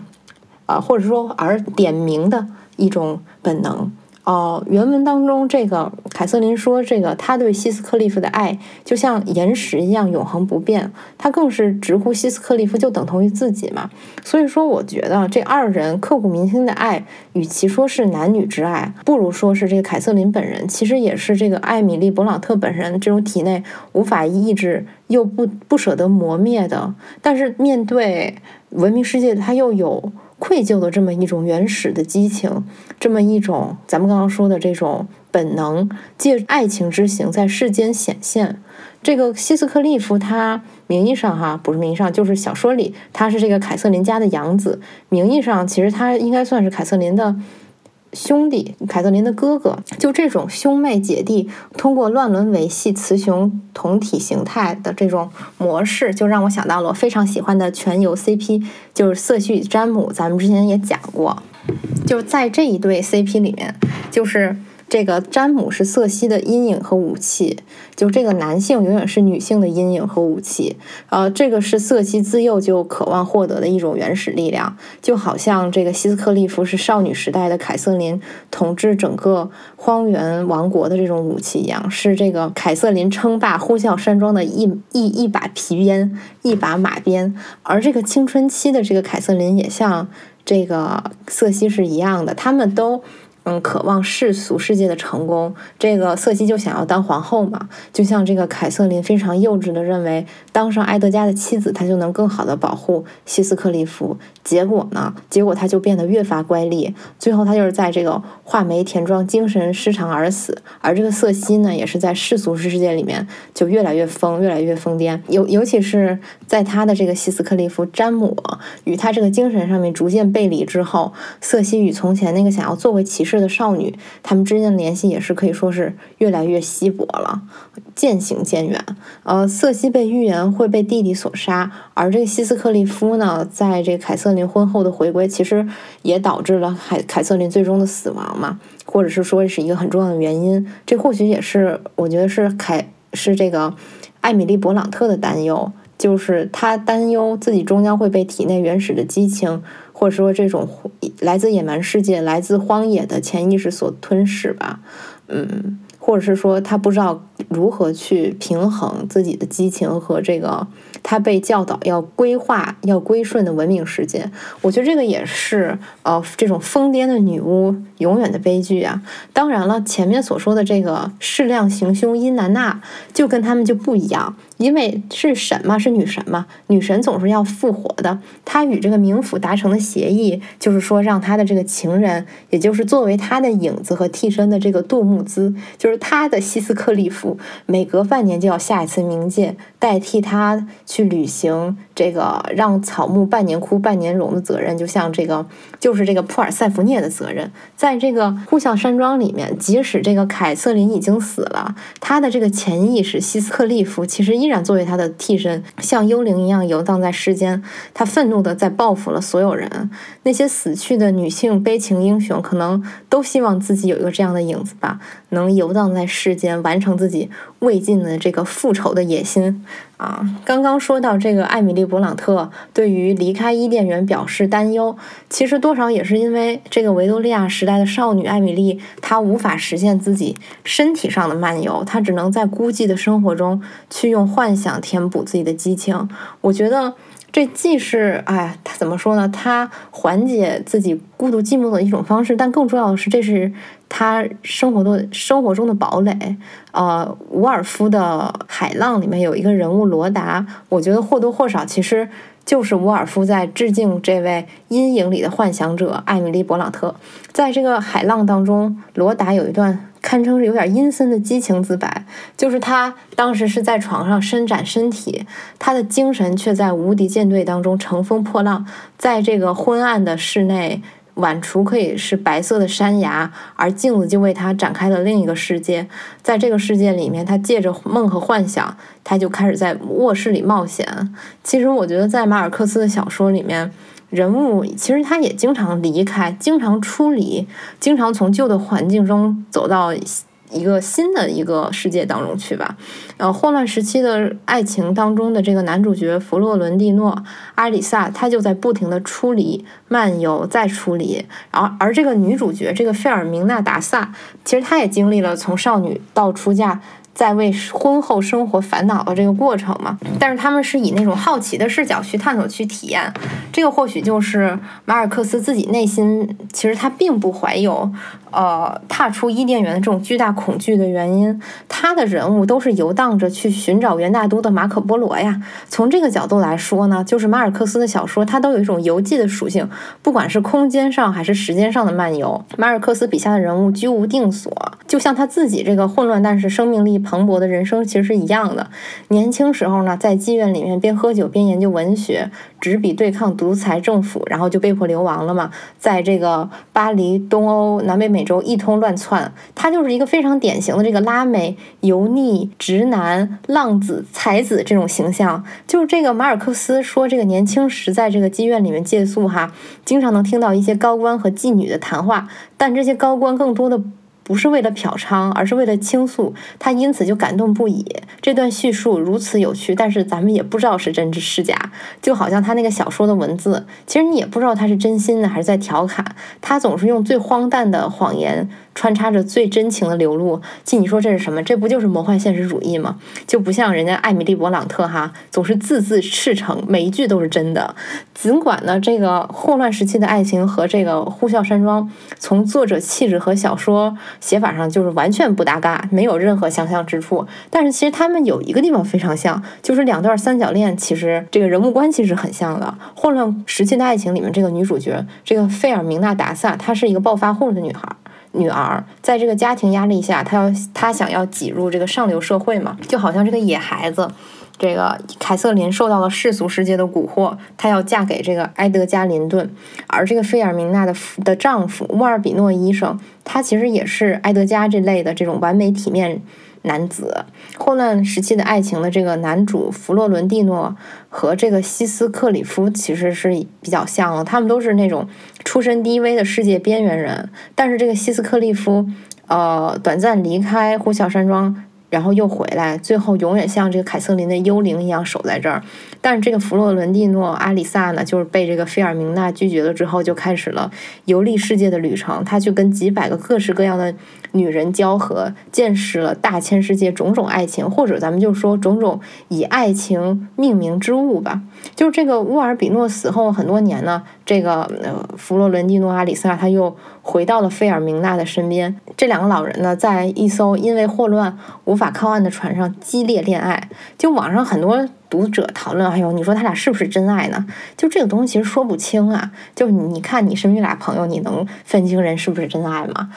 [SPEAKER 1] 啊，或者说而点名的一种本能哦。原文当中，这个凯瑟琳说：“这个他对希斯克利夫的爱就像岩石一样永恒不变，他更是直呼希斯克利夫就等同于自己嘛。”所以说，我觉得这二人刻骨铭心的爱，与其说是男女之爱，不如说是这个凯瑟琳本人其实也是这个艾米丽·勃朗特本人这种体内无法抑制又不不舍得磨灭的，但是面对文明世界，他又有。愧疚的这么一种原始的激情，这么一种咱们刚刚说的这种本能，借爱情之行在世间显现。这个希斯克利夫，他名义上哈不是名义上，就是小说里他是这个凯瑟琳家的养子，名义上其实他应该算是凯瑟琳的。兄弟，凯瑟琳的哥哥，就这种兄妹姐弟通过乱伦维系雌雄同体形态的这种模式，就让我想到了我非常喜欢的全游 CP，就是瑟西与詹姆。咱们之前也讲过，就在这一对 CP 里面，就是。这个詹姆是瑟西的阴影和武器，就这个男性永远是女性的阴影和武器。呃，这个是瑟西自幼就渴望获得的一种原始力量，就好像这个希斯克利夫是少女时代的凯瑟琳统治整个荒原王国的这种武器一样，是这个凯瑟琳称霸呼啸山庄的一一一把皮鞭，一把马鞭。而这个青春期的这个凯瑟琳也像这个瑟西是一样的，他们都。嗯，渴望世俗世界的成功，这个瑟西就想要当皇后嘛？就像这个凯瑟琳非常幼稚的认为，当上埃德加的妻子，她就能更好的保护希斯克利夫。结果呢？结果他就变得越发乖戾，最后他就是在这个画眉田庄精神失常而死。而这个瑟西呢，也是在世俗世界里面就越来越疯，越来越疯癫。尤尤其是在他的这个希斯克利夫詹姆与他这个精神上面逐渐背离之后，瑟西与从前那个想要作为骑士是的少女，他们之间的联系也是可以说是越来越稀薄了，渐行渐远。呃，瑟西被预言会被弟弟所杀，而这个西斯克利夫呢，在这个凯瑟琳。婚后的回归其实也导致了凯凯瑟琳最终的死亡嘛，或者是说是一个很重要的原因。这或许也是我觉得是凯是这个艾米丽·勃朗特的担忧，就是她担忧自己终将会被体内原始的激情，或者说这种来自野蛮世界、来自荒野的潜意识所吞噬吧。嗯。或者是说他不知道如何去平衡自己的激情和这个他被教导要规划、要归顺的文明世界。我觉得这个也是呃这种疯癫的女巫永远的悲剧啊。当然了，前面所说的这个适量行凶伊南娜就跟他们就不一样。因为是神嘛，是女神嘛，女神总是要复活的。她与这个冥府达成的协议，就是说让她的这个情人，也就是作为她的影子和替身的这个杜穆兹，就是她的西斯克利夫，每隔半年就要下一次冥界，代替她去履行这个让草木半年枯半年荣的责任，就像这个就是这个普尔塞福涅的责任。在这个呼啸山庄里面，即使这个凯瑟琳已经死了，她的这个潜意识希斯克利夫其实依。依然作为他的替身，像幽灵一样游荡在世间。他愤怒的在报复了所有人。那些死去的女性悲情英雄，可能都希望自己有一个这样的影子吧，能游荡在世间，完成自己未尽的这个复仇的野心。啊，刚刚说到这个艾米丽·勃朗特对于离开伊甸园表示担忧，其实多少也是因为这个维多利亚时代的少女艾米丽，她无法实现自己身体上的漫游，她只能在孤寂的生活中去用幻想填补自己的激情。我觉得。这既是哎，她怎么说呢？她缓解自己孤独寂寞的一种方式，但更重要的是，这是他生活的生活中的堡垒。呃，伍尔夫的《海浪》里面有一个人物罗达，我觉得或多或少其实就是伍尔夫在致敬这位阴影里的幻想者艾米丽·勃朗特。在这个《海浪》当中，罗达有一段。堪称是有点阴森的激情自白，就是他当时是在床上伸展身体，他的精神却在无敌舰队当中乘风破浪，在这个昏暗的室内，晚厨可以是白色的山崖，而镜子就为他展开了另一个世界。在这个世界里面，他借着梦和幻想，他就开始在卧室里冒险。其实，我觉得在马尔克斯的小说里面。人物其实他也经常离开，经常出离，经常从旧的环境中走到一个新的一个世界当中去吧。呃，霍乱时期的爱情当中的这个男主角弗洛伦蒂诺·阿里萨，他就在不停的出离、漫游、再出离。然后，而这个女主角这个费尔明娜·达萨，其实她也经历了从少女到出嫁。在为婚后生活烦恼的这个过程嘛，但是他们是以那种好奇的视角去探索、去体验。这个或许就是马尔克斯自己内心其实他并不怀有。呃，踏出伊甸园的这种巨大恐惧的原因，他的人物都是游荡着去寻找元大都的马可波罗呀。从这个角度来说呢，就是马尔克斯的小说，它都有一种游记的属性，不管是空间上还是时间上的漫游。马尔克斯笔下的人物居无定所，就像他自己这个混乱但是生命力蓬勃的人生其实是一样的。年轻时候呢，在妓院里面边喝酒边研究文学。执笔对抗独裁政府，然后就被迫流亡了嘛。在这个巴黎、东欧、南北美洲一通乱窜，他就是一个非常典型的这个拉美油腻直男浪子才子这种形象。就是这个马尔克斯说，这个年轻时在这个妓院里面借宿哈，经常能听到一些高官和妓女的谈话，但这些高官更多的。不是为了嫖娼，而是为了倾诉，他因此就感动不已。这段叙述如此有趣，但是咱们也不知道是真是假，就好像他那个小说的文字，其实你也不知道他是真心的还是在调侃。他总是用最荒诞的谎言。穿插着最真情的流露，即你说这是什么？这不就是魔幻现实主义吗？就不像人家艾米丽·勃朗特哈，总是字字赤诚，每一句都是真的。尽管呢，这个霍乱时期的爱情和这个呼啸山庄，从作者气质和小说写法上就是完全不搭嘎，没有任何相像之处。但是其实他们有一个地方非常像，就是两段三角恋，其实这个人物关系是很像的。霍乱时期的爱情里面，这个女主角这个费尔明娜·达萨，她是一个暴发户的女孩。女儿在这个家庭压力下，她要她想要挤入这个上流社会嘛，就好像这个野孩子，这个凯瑟琳受到了世俗世界的蛊惑，她要嫁给这个埃德加林顿，而这个菲尔明娜的夫的丈夫沃尔比诺医生，他其实也是埃德加这类的这种完美体面。男子混乱时期的爱情的这个男主弗洛伦蒂诺和这个西斯克里夫其实是比较像的，他们都是那种出身低微的世界边缘人。但是这个西斯克利夫，呃，短暂离开呼啸山庄，然后又回来，最后永远像这个凯瑟琳的幽灵一样守在这儿。但是这个弗洛伦蒂诺·阿里萨呢，就是被这个菲尔明娜拒绝了之后，就开始了游历世界的旅程。他去跟几百个各式各样的女人交合，见识了大千世界种种爱情，或者咱们就说种种以爱情命名之物吧。就是这个乌尔比诺死后很多年呢，这个呃弗洛伦蒂诺·阿里萨他又回到了菲尔明娜的身边。这两个老人呢，在一艘因为霍乱无法靠岸的船上激烈恋爱。就网上很多读者讨论，哎呦，你说他俩是不是真爱呢？就这个东西其实说不清啊。就你看你身边俩朋友，你能分清人是不是真爱吗？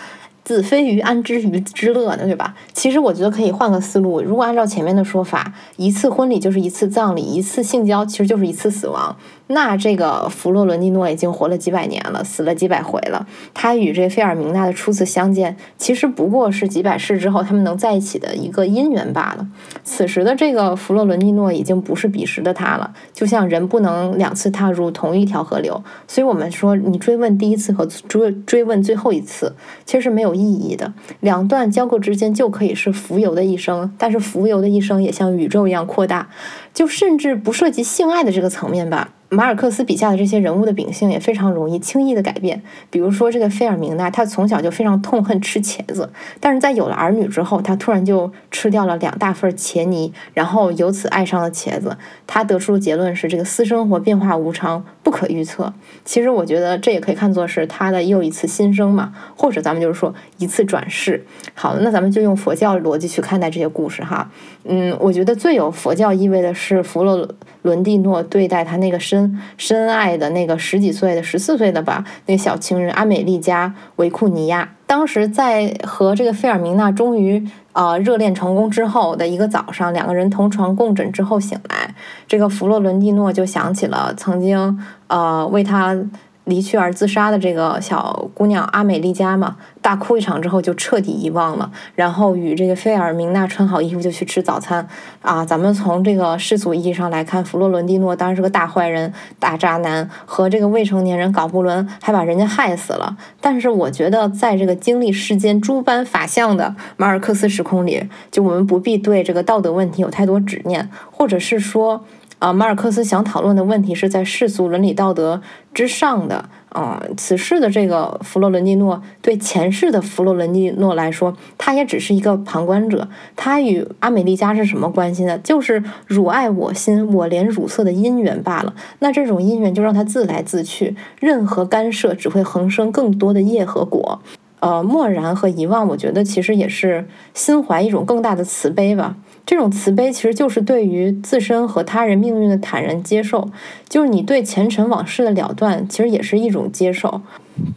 [SPEAKER 1] 子非鱼，安知鱼之乐呢？对吧？其实我觉得可以换个思路。如果按照前面的说法，一次婚礼就是一次葬礼，一次性交其实就是一次死亡。那这个弗洛伦蒂诺已经活了几百年了，死了几百回了。他与这费尔明娜的初次相见，其实不过是几百世之后他们能在一起的一个因缘罢了。此时的这个弗洛伦蒂诺已经不是彼时的他了，就像人不能两次踏入同一条河流。所以我们说，你追问第一次和追追问最后一次，其实是没有意义的。两段交媾之间就可以是浮游的一生，但是浮游的一生也像宇宙一样扩大，就甚至不涉及性爱的这个层面吧。马尔克斯笔下的这些人物的秉性也非常容易轻易的改变。比如说这个费尔明娜，她从小就非常痛恨吃茄子，但是在有了儿女之后，她突然就吃掉了两大份茄泥，然后由此爱上了茄子。她得出的结论是，这个私生活变化无常，不可预测。其实我觉得这也可以看作是他的又一次新生嘛，或者咱们就是说一次转世。好，那咱们就用佛教逻辑去看待这些故事哈。嗯，我觉得最有佛教意味的是弗洛伦蒂诺对待他那个深。深爱的那个十几岁的、十四岁的吧，那小情人阿美丽加维库尼亚，当时在和这个费尔明娜终于呃热恋成功之后的一个早上，两个人同床共枕之后醒来，这个弗洛伦蒂诺就想起了曾经呃为他。离去而自杀的这个小姑娘阿美丽加嘛，大哭一场之后就彻底遗忘了，然后与这个菲尔明娜穿好衣服就去吃早餐啊。咱们从这个世俗意义上来看，弗洛伦蒂诺当然是个大坏人、大渣男，和这个未成年人搞不伦，还把人家害死了。但是我觉得，在这个经历世间诸般法相的马尔克斯时空里，就我们不必对这个道德问题有太多执念，或者是说。啊，马尔克斯想讨论的问题是在世俗伦理道德之上的。啊，此世的这个弗洛伦蒂诺对前世的弗洛伦蒂诺来说，他也只是一个旁观者。他与阿美丽加是什么关系呢？就是汝爱我心，我怜汝色的姻缘罢了。那这种姻缘就让他自来自去，任何干涉只会横生更多的业和果。呃，漠然和遗忘，我觉得其实也是心怀一种更大的慈悲吧。这种慈悲其实就是对于自身和他人命运的坦然接受，就是你对前尘往事的了断，其实也是一种接受。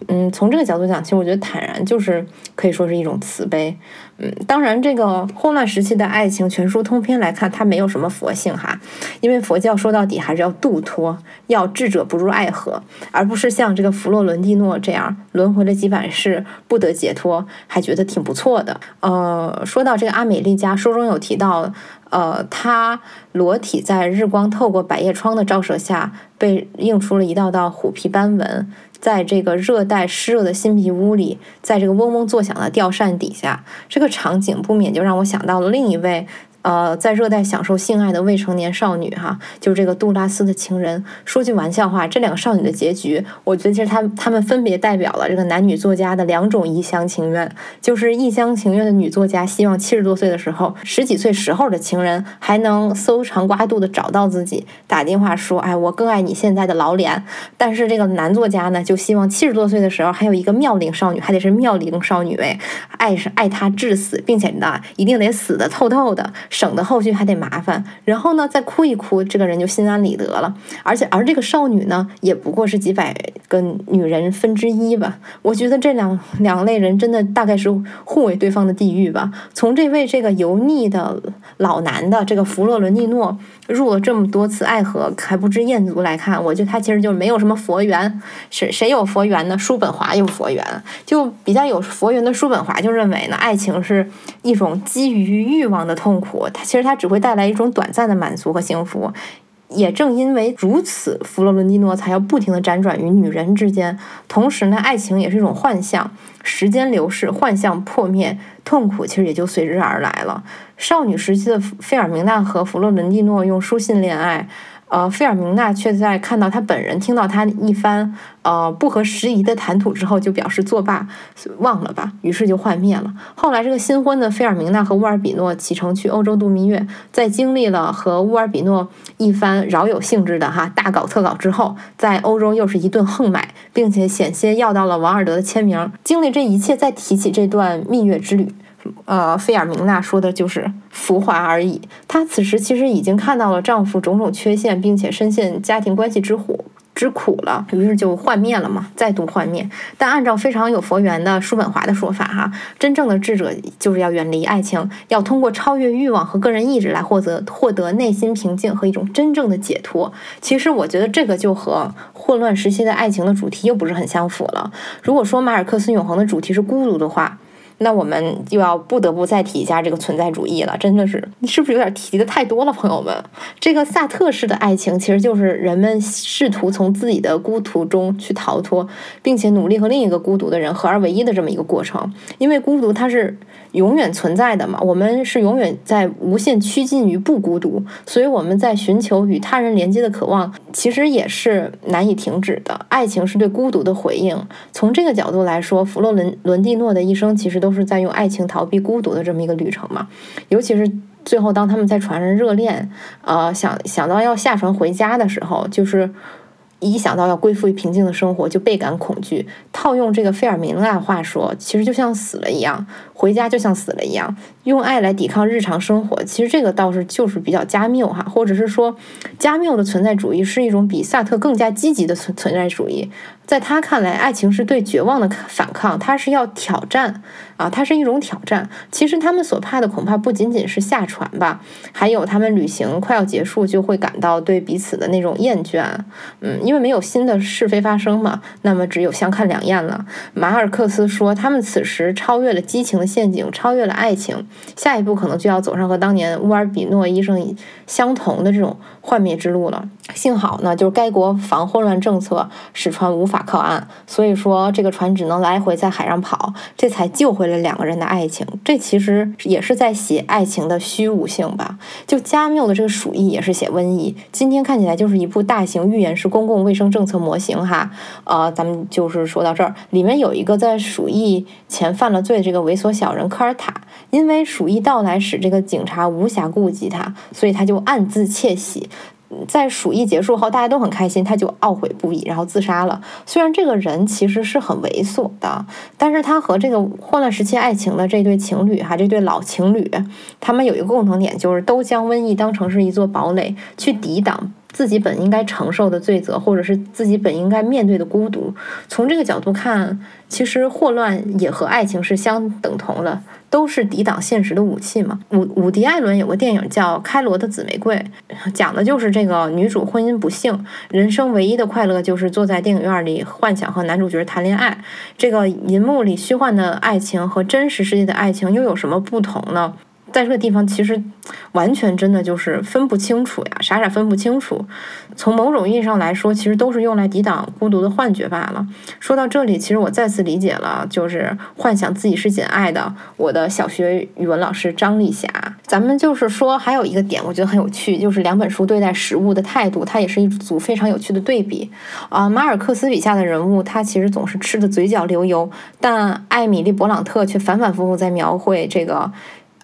[SPEAKER 1] 嗯，从这个角度讲，其实我觉得坦然就是可以说是一种慈悲。嗯，当然，这个混乱时期的爱情全书通篇来看，它没有什么佛性哈，因为佛教说到底还是要度脱，要智者不入爱河，而不是像这个弗洛伦蒂诺这样轮回了几百世不得解脱，还觉得挺不错的。呃，说到这个阿美丽家，书中有提到，呃，他裸体在日光透过百叶窗的照射下，被映出了一道道虎皮斑纹。在这个热带湿热的新皮屋里，在这个嗡嗡作响的吊扇底下，这个场景不免就让我想到了另一位。呃，在热带享受性爱的未成年少女，哈，就是这个杜拉斯的情人。说句玩笑话，这两个少女的结局，我觉得其实她她们分别代表了这个男女作家的两种一厢情愿。就是一厢情愿的女作家，希望七十多岁的时候，十几岁时候的情人还能搜肠刮肚的找到自己，打电话说，哎，我更爱你现在的老脸。但是这个男作家呢，就希望七十多岁的时候，还有一个妙龄少女，还得是妙龄少女哎，爱是爱他至死，并且呢，一定得死的透透的。省得后续还得麻烦，然后呢，再哭一哭，这个人就心安理得了。而且，而这个少女呢，也不过是几百个女人分之一吧。我觉得这两两类人真的大概是互为对方的地狱吧。从这位这个油腻的老男的这个弗洛伦蒂诺入了这么多次爱河还不知厌足来看，我觉得他其实就没有什么佛缘。谁谁有佛缘呢？叔本华有佛缘，就比较有佛缘的叔本华就认为呢，爱情是一种基于欲望的痛苦。它其实它只会带来一种短暂的满足和幸福，也正因为如此，弗洛伦蒂诺才要不停的辗转于女人之间。同时呢，爱情也是一种幻象，时间流逝，幻象破灭，痛苦其实也就随之而来了。少女时期的费尔明娜和弗洛伦蒂诺用书信恋爱。呃，费尔明娜却在看到他本人听到他一番呃不合时宜的谈吐之后，就表示作罢，忘了吧，于是就幻灭了。后来，这个新婚的费尔明娜和乌尔比诺启程去欧洲度蜜月，在经历了和乌尔比诺一番饶有兴致的哈大搞特搞之后，在欧洲又是一顿横买，并且险些要到了王尔德的签名。经历这一切，再提起这段蜜月之旅。呃，费尔明娜说的就是浮华而已。她此时其实已经看到了丈夫种种缺陷，并且深陷家庭关系之苦之苦了，于是就幻灭了嘛，再度幻灭。但按照非常有佛缘的叔本华的说法，哈，真正的智者就是要远离爱情，要通过超越欲望和个人意志来获得获得内心平静和一种真正的解脱。其实我觉得这个就和混乱时期的爱情的主题又不是很相符了。如果说马尔克斯永恒的主题是孤独的话，那我们就要不得不再提一下这个存在主义了，真的是，你是不是有点提的太多了，朋友们？这个萨特式的爱情，其实就是人们试图从自己的孤独中去逃脱，并且努力和另一个孤独的人合二为一的这么一个过程。因为孤独它是永远存在的嘛，我们是永远在无限趋近于不孤独，所以我们在寻求与他人连接的渴望，其实也是难以停止的。爱情是对孤独的回应。从这个角度来说，弗洛伦伦蒂诺的一生其实都是在用爱情逃避孤独的这么一个旅程嘛，尤其是最后当他们在船上热恋，呃，想想到要下船回家的时候，就是一想到要归附于平静的生活，就倍感恐惧。套用这个费尔明的话说，其实就像死了一样，回家就像死了一样。用爱来抵抗日常生活，其实这个倒是就是比较加缪哈，或者是说加缪的存在主义是一种比萨特更加积极的存存在主义。在他看来，爱情是对绝望的反抗，它是要挑战啊，它是一种挑战。其实他们所怕的恐怕不仅仅是下船吧，还有他们旅行快要结束就会感到对彼此的那种厌倦。嗯，因为没有新的是非发生嘛，那么只有相看两厌了。马尔克斯说，他们此时超越了激情的陷阱，超越了爱情。下一步可能就要走上和当年乌尔比诺医生相同的这种幻灭之路了。幸好呢，就是该国防混乱政策使船无法靠岸，所以说这个船只能来回在海上跑，这才救回了两个人的爱情。这其实也是在写爱情的虚无性吧？就加缪的这个《鼠疫》也是写瘟疫，今天看起来就是一部大型预言式公共卫生政策模型哈。呃，咱们就是说到这儿，里面有一个在鼠疫前犯了罪这个猥琐小人科尔塔，因为鼠疫到来使这个警察无暇顾及他，所以他就暗自窃喜。在鼠疫结束后，大家都很开心，他就懊悔不已，然后自杀了。虽然这个人其实是很猥琐的，但是他和这个混乱时期爱情的这对情侣哈，这对老情侣，他们有一个共同点，就是都将瘟疫当成是一座堡垒，去抵挡自己本应该承受的罪责，或者是自己本应该面对的孤独。从这个角度看，其实霍乱也和爱情是相等同的。都是抵挡现实的武器嘛。伍伍迪·艾伦有个电影叫《开罗的紫玫瑰》，讲的就是这个女主婚姻不幸，人生唯一的快乐就是坐在电影院里幻想和男主角谈恋爱。这个银幕里虚幻的爱情和真实世界的爱情又有什么不同呢？在这个地方，其实完全真的就是分不清楚呀，傻傻分不清楚。从某种意义上来说，其实都是用来抵挡孤独的幻觉罢了。说到这里，其实我再次理解了，就是幻想自己是简爱的我的小学语文老师张丽霞。咱们就是说，还有一个点，我觉得很有趣，就是两本书对待食物的态度，它也是一组非常有趣的对比。啊，马尔克斯笔下的人物，他其实总是吃的嘴角流油，但艾米丽·勃朗特却反反复复在描绘这个。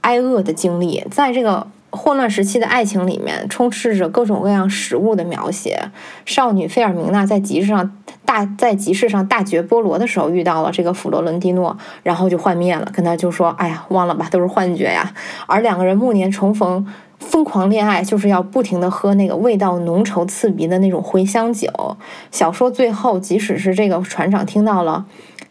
[SPEAKER 1] 挨饿的经历，在这个混乱时期的爱情里面，充斥着各种各样食物的描写。少女费尔明娜在集市上大在集市上大嚼菠萝的时候，遇到了这个弗罗伦蒂诺，然后就幻灭了，跟他就说：“哎呀，忘了吧，都是幻觉呀。”而两个人暮年重逢，疯狂恋爱，就是要不停的喝那个味道浓稠刺鼻的那种茴香酒。小说最后，即使是这个船长听到了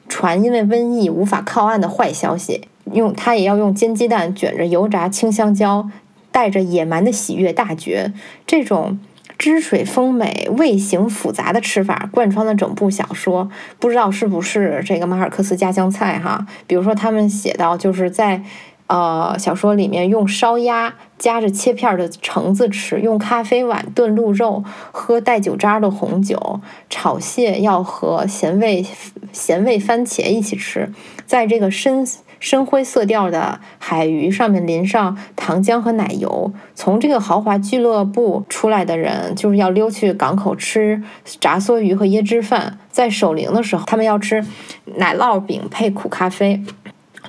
[SPEAKER 1] 船因为瘟疫无法靠岸的坏消息。用他也要用煎鸡蛋卷着油炸青香蕉，带着野蛮的喜悦大绝。这种汁水丰美、味型复杂的吃法，贯穿了整部小说。不知道是不是这个马尔克斯家乡菜哈？比如说，他们写到，就是在呃，小说里面用烧鸭夹着切片的橙子吃，用咖啡碗炖鹿肉，喝带酒渣的红酒，炒蟹要和咸味咸味番茄一起吃，在这个深深灰色调的海鱼上面淋上糖浆和奶油。从这个豪华俱乐部出来的人，就是要溜去港口吃炸梭鱼和椰汁饭。在守灵的时候，他们要吃奶酪饼配苦咖啡。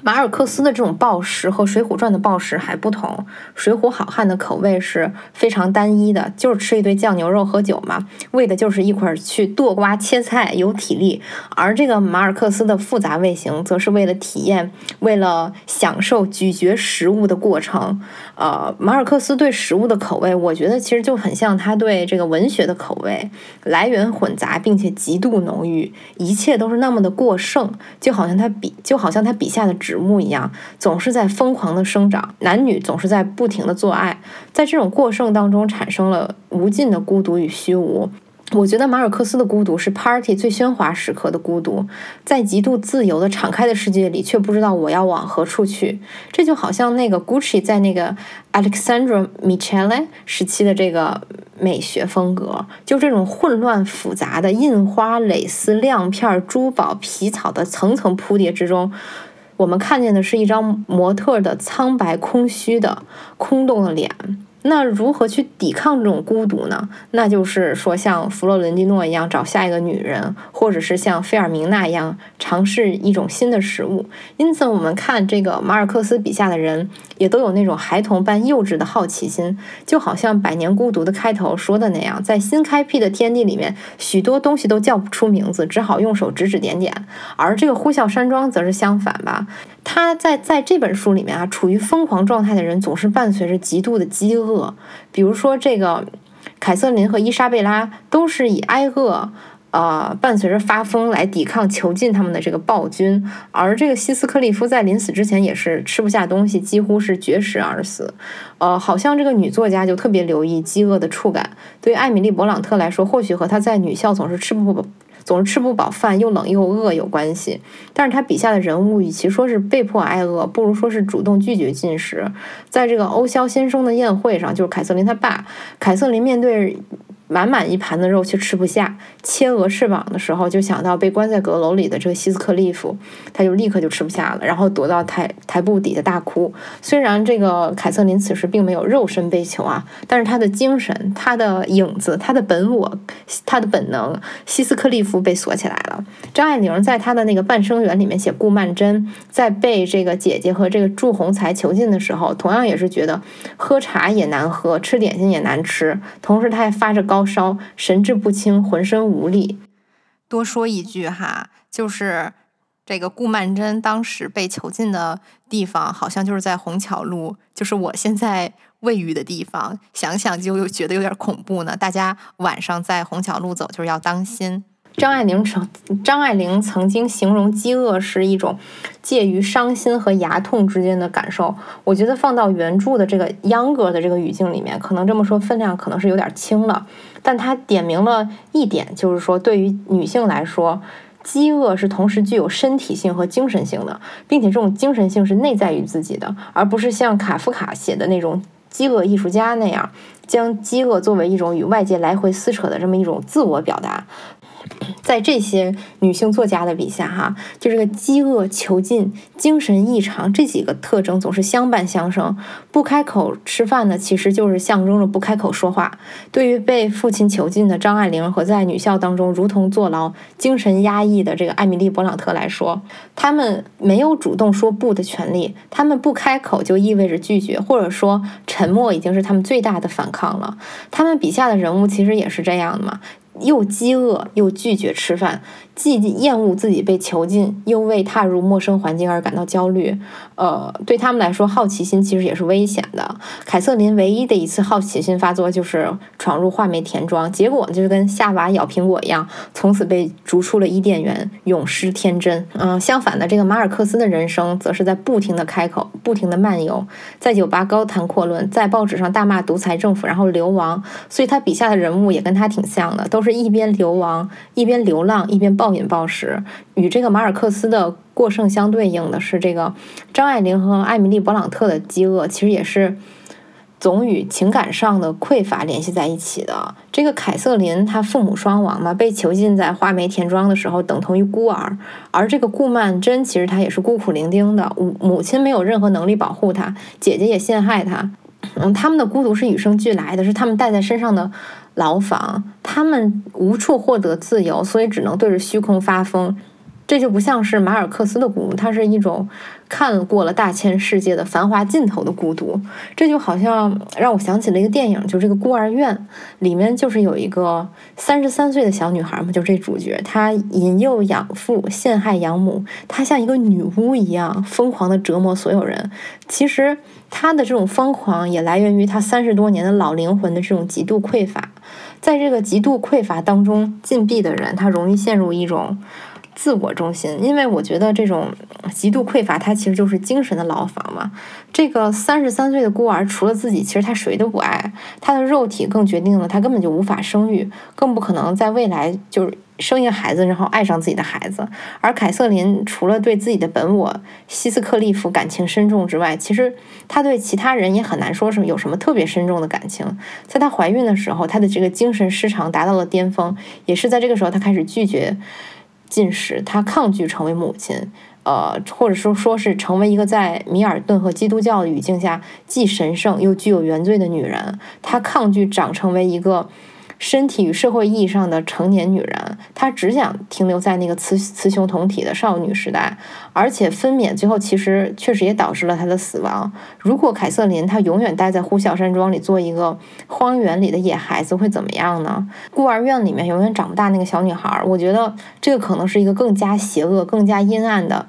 [SPEAKER 1] 马尔克斯的这种暴食和《水浒传》的暴食还不同，《水浒好汉》的口味是非常单一的，就是吃一堆酱牛肉、喝酒嘛，为的就是一会儿去剁瓜切菜，有体力。而这个马尔克斯的复杂味型，则是为了体验、为了享受咀嚼食物的过程。呃，马尔克斯对食物的口味，我觉得其实就很像他对这个文学的口味，来源混杂，并且极度浓郁，一切都是那么的过剩，就好像他笔，就好像他笔下的植物一样，总是在疯狂的生长，男女总是在不停的做爱，在这种过剩当中产生了无尽的孤独与虚无。我觉得马尔克斯的孤独是 party 最喧哗时刻的孤独，在极度自由的敞开的世界里，却不知道我要往何处去。这就好像那个 Gucci 在那个 Alexandra Michele 时期的这个美学风格，就这种混乱复杂的印花、蕾丝、亮片、珠宝、皮草的层层铺叠之中，我们看见的是一张模特的苍白、空虚的、空洞的脸。那如何去抵抗这种孤独呢？那就是说，像弗洛伦蒂诺一样找下一个女人，或者是像费尔明娜一样尝试一种新的食物。因此，我们看这个马尔克斯笔下的人，也都有那种孩童般幼稚的好奇心，就好像《百年孤独》的开头说的那样，在新开辟的天地里面，许多东西都叫不出名字，只好用手指指点点。而这个呼啸山庄则是相反吧。他在在这本书里面啊，处于疯狂状态的人总是伴随着极度的饥饿。比如说，这个凯瑟琳和伊莎贝拉都是以挨饿，呃，伴随着发疯来抵抗囚禁他们的这个暴君。而这个希斯克利夫在临死之前也是吃不下东西，几乎是绝食而死。呃，好像这个女作家就特别留意饥饿的触感。对艾米丽·勃朗特来说，或许和她在女校总是吃不饱。总是吃不饱饭，又冷又饿有关系。但是他笔下的人物，与其说是被迫挨饿，不如说是主动拒绝进食。在这个欧肖先生的宴会上，就是凯瑟琳他爸，凯瑟琳面对。满满一盘的肉却吃不下，切鹅翅膀的时候就想到被关在阁楼里的这个希斯克利夫，他就立刻就吃不下了，然后躲到台台布底下大哭。虽然这个凯瑟琳此时并没有肉身被囚啊，但是他的精神、他的影子、他的本我、他的本能，希斯克利夫被锁起来了。张爱玲在她的那个《半生缘》里面写顾曼桢在被这个姐姐和这个祝鸿才囚禁的时候，同样也是觉得喝茶也难喝，吃点心也难吃，同时他还发着高。烧，神志不清，浑身无力。多说一句哈，就是这个顾曼桢当时被囚禁的地方，好像就是在虹桥路，就是我现在位于的地方。想想就又觉得有点恐怖呢。大家晚上在虹桥路走，就是要当心。张爱玲曾张爱玲曾经形容饥饿是一种介于伤心和牙痛之间的感受。我觉得放到原著的这个秧歌的这个语境里面，可能这么说分量可能是有点轻了。但他点明了一点，就是说对于女性来说，饥饿是同时具有身体性和精神性的，并且这种精神性是内在于自己的，而不是像卡夫卡写的那种饥饿艺术家那样，将饥饿作为一种与外界来回撕扯的这么一种自我表达。在这些女性作家的笔下，哈，就这个饥饿、囚禁、精神异常这几个特征总是相伴相生。不开口吃饭呢，其实就是象征着不开口说话。对于被父亲囚禁的张爱玲和在女校当中如同坐牢、精神压抑的这个艾米丽·勃朗特来说，她们没有主动说不的权利。她们不开口就意味着拒绝，或者说沉默已经是他们最大的反抗了。他们笔下的人物其实也是这样的嘛。又饥饿又拒绝吃饭。既厌恶自己被囚禁，又为踏入陌生环境而感到焦虑。呃，对他们来说，好奇心其实也是危险的。凯瑟琳唯一的一次好奇心发作，就是闯入画眉田庄，结果就是跟夏娃咬苹果一样，从此被逐出了伊甸园，永失天真。嗯，相反的，这个马尔克斯的人生，则是在不停的开口，不停的漫游，在酒吧高谈阔论，在报纸上大骂独裁政府，然后流亡。所以他笔下的人物也跟他挺像的，都是一边流亡，一边流浪，一边。暴饮暴食，与这个马尔克斯的。过剩相对应的是这个张爱玲和艾米丽·勃朗特的饥饿，其实也是。总与情感上的匮乏联系在一起的。这个凯瑟琳，她父母双亡嘛，被囚禁在花梅田庄的时候，等同于孤儿。而这个顾曼桢，其实她也是孤苦伶仃的，母母亲没有任何能力保护她，姐姐也陷害她。嗯，他们的孤独是与生俱来的，是他们带在身上的牢房，他们无处获得自由，所以只能对着虚空发疯。这就不像是马尔克斯的孤独，它是一种看过了大千世界的繁华尽头的孤独。这就好像让我想起了一个电影，就是这个孤儿院里面就是有一个三十三岁的小女孩嘛，就这主角，她引诱养父，陷害养母，她像一个女巫一样疯狂的折磨所有人。其实她的这种疯狂也来源于她三十多年的老灵魂的这种极度匮乏。在这个极度匮乏当中禁闭的人，他容易陷入一种。自我中心，因为我觉得这种极度匮乏，它其实就是精神的牢房嘛。这个三十三岁的孤儿，除了自己，其实他谁都不爱。他的肉体更决定了他根本就无法生育，更不可能在未来就是生一个孩子，然后爱上自己的孩子。而凯瑟琳除了对自己的本我希斯克利夫感情深重之外，其实他对其他人也很难说是有什么特别深重的感情。在她怀孕的时候，她的这个精神失常达到了巅峰，也是在这个时候，她开始拒绝。进食，他抗拒成为母亲，呃，或者说说是成为一个在米尔顿和基督教的语境下既神圣又具有原罪的女人，他抗拒长成为一个。身体与社会意义上的成年女人，她只想停留在那个雌雌雄同体的少女时代，而且分娩最后其实确实也导致了她的死亡。如果凯瑟琳她永远待在呼啸山庄里做一个荒原里的野孩子，会怎么样呢？孤儿院里面永远长不大那个小女孩，我觉得这个可能是一个更加邪恶、更加阴暗的。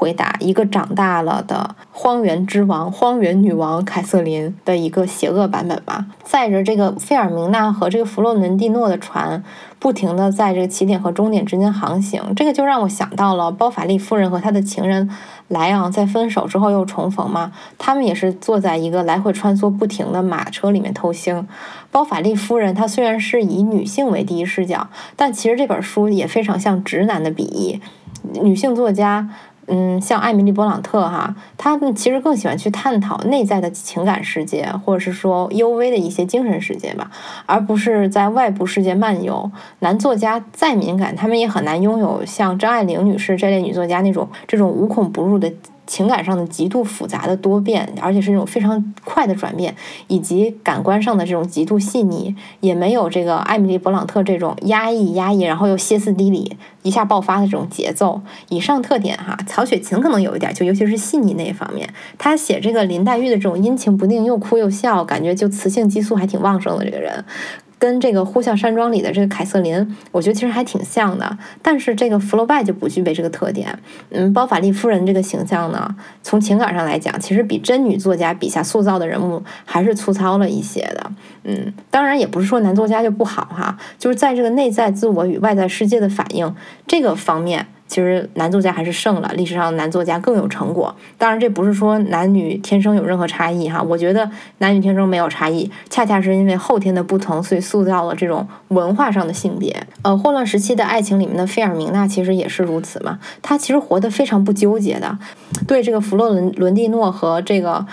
[SPEAKER 1] 回答一个长大了的荒原之王、荒原女王凯瑟琳的一个邪恶版本吧。载着这个费尔明娜和这个弗洛伦蒂诺的船，不停的在这个起点和终点之间航行。这个就让我想到了包法利夫人和他的情人莱昂在分手之后又重逢嘛。他们也是坐在一个来回穿梭不停的马车里面偷腥。包法利夫人她虽然是以女性为第一视角，但其实这本书也非常像直男的笔译。女性作家。嗯，像艾米丽·勃朗特哈，他们其实更喜欢去探讨内在的情感世界，或者是说幽微的一些精神世界吧，而不是在外部世界漫游。男作家再敏感，他们也很难拥有像张爱玲女士这类女作家那种这种无孔不入的。情感上的极度复杂的多变，而且是那种非常快的转变，以及感官上的这种极度细腻，也没有这个艾米丽·勃朗特这种压抑、压抑，然后又歇斯底里一下爆发的这种节奏。以上特点哈，曹雪芹可能有一点，就尤其是细腻那一方面，他写这个林黛玉的这种阴晴不定，又哭又笑，感觉就雌性激素还挺旺盛的这个人。跟这个《呼啸山庄》里的这个凯瑟琳，我觉得其实还挺像的。但是这个福楼拜就不具备这个特点。嗯，包法利夫人这个形象呢，从情感上来讲，其实比真女作家笔下塑造的人物还是粗糙了一些的。嗯，当然也不是说男作家就不好哈，就是在这个内在自我与外在世界的反应这个方面。其实男作家还是胜了，历史上男作家更有成果。当然，这不是说男女天生有任何差异哈，我觉得男女天生没有差异，恰恰是因为后天的不同，所以塑造了这种文化上的性别。呃，混乱时期的爱情里面的费尔明娜其实也是如此嘛，她其实活得非常不纠结的，对这个弗洛伦伦蒂诺和这个。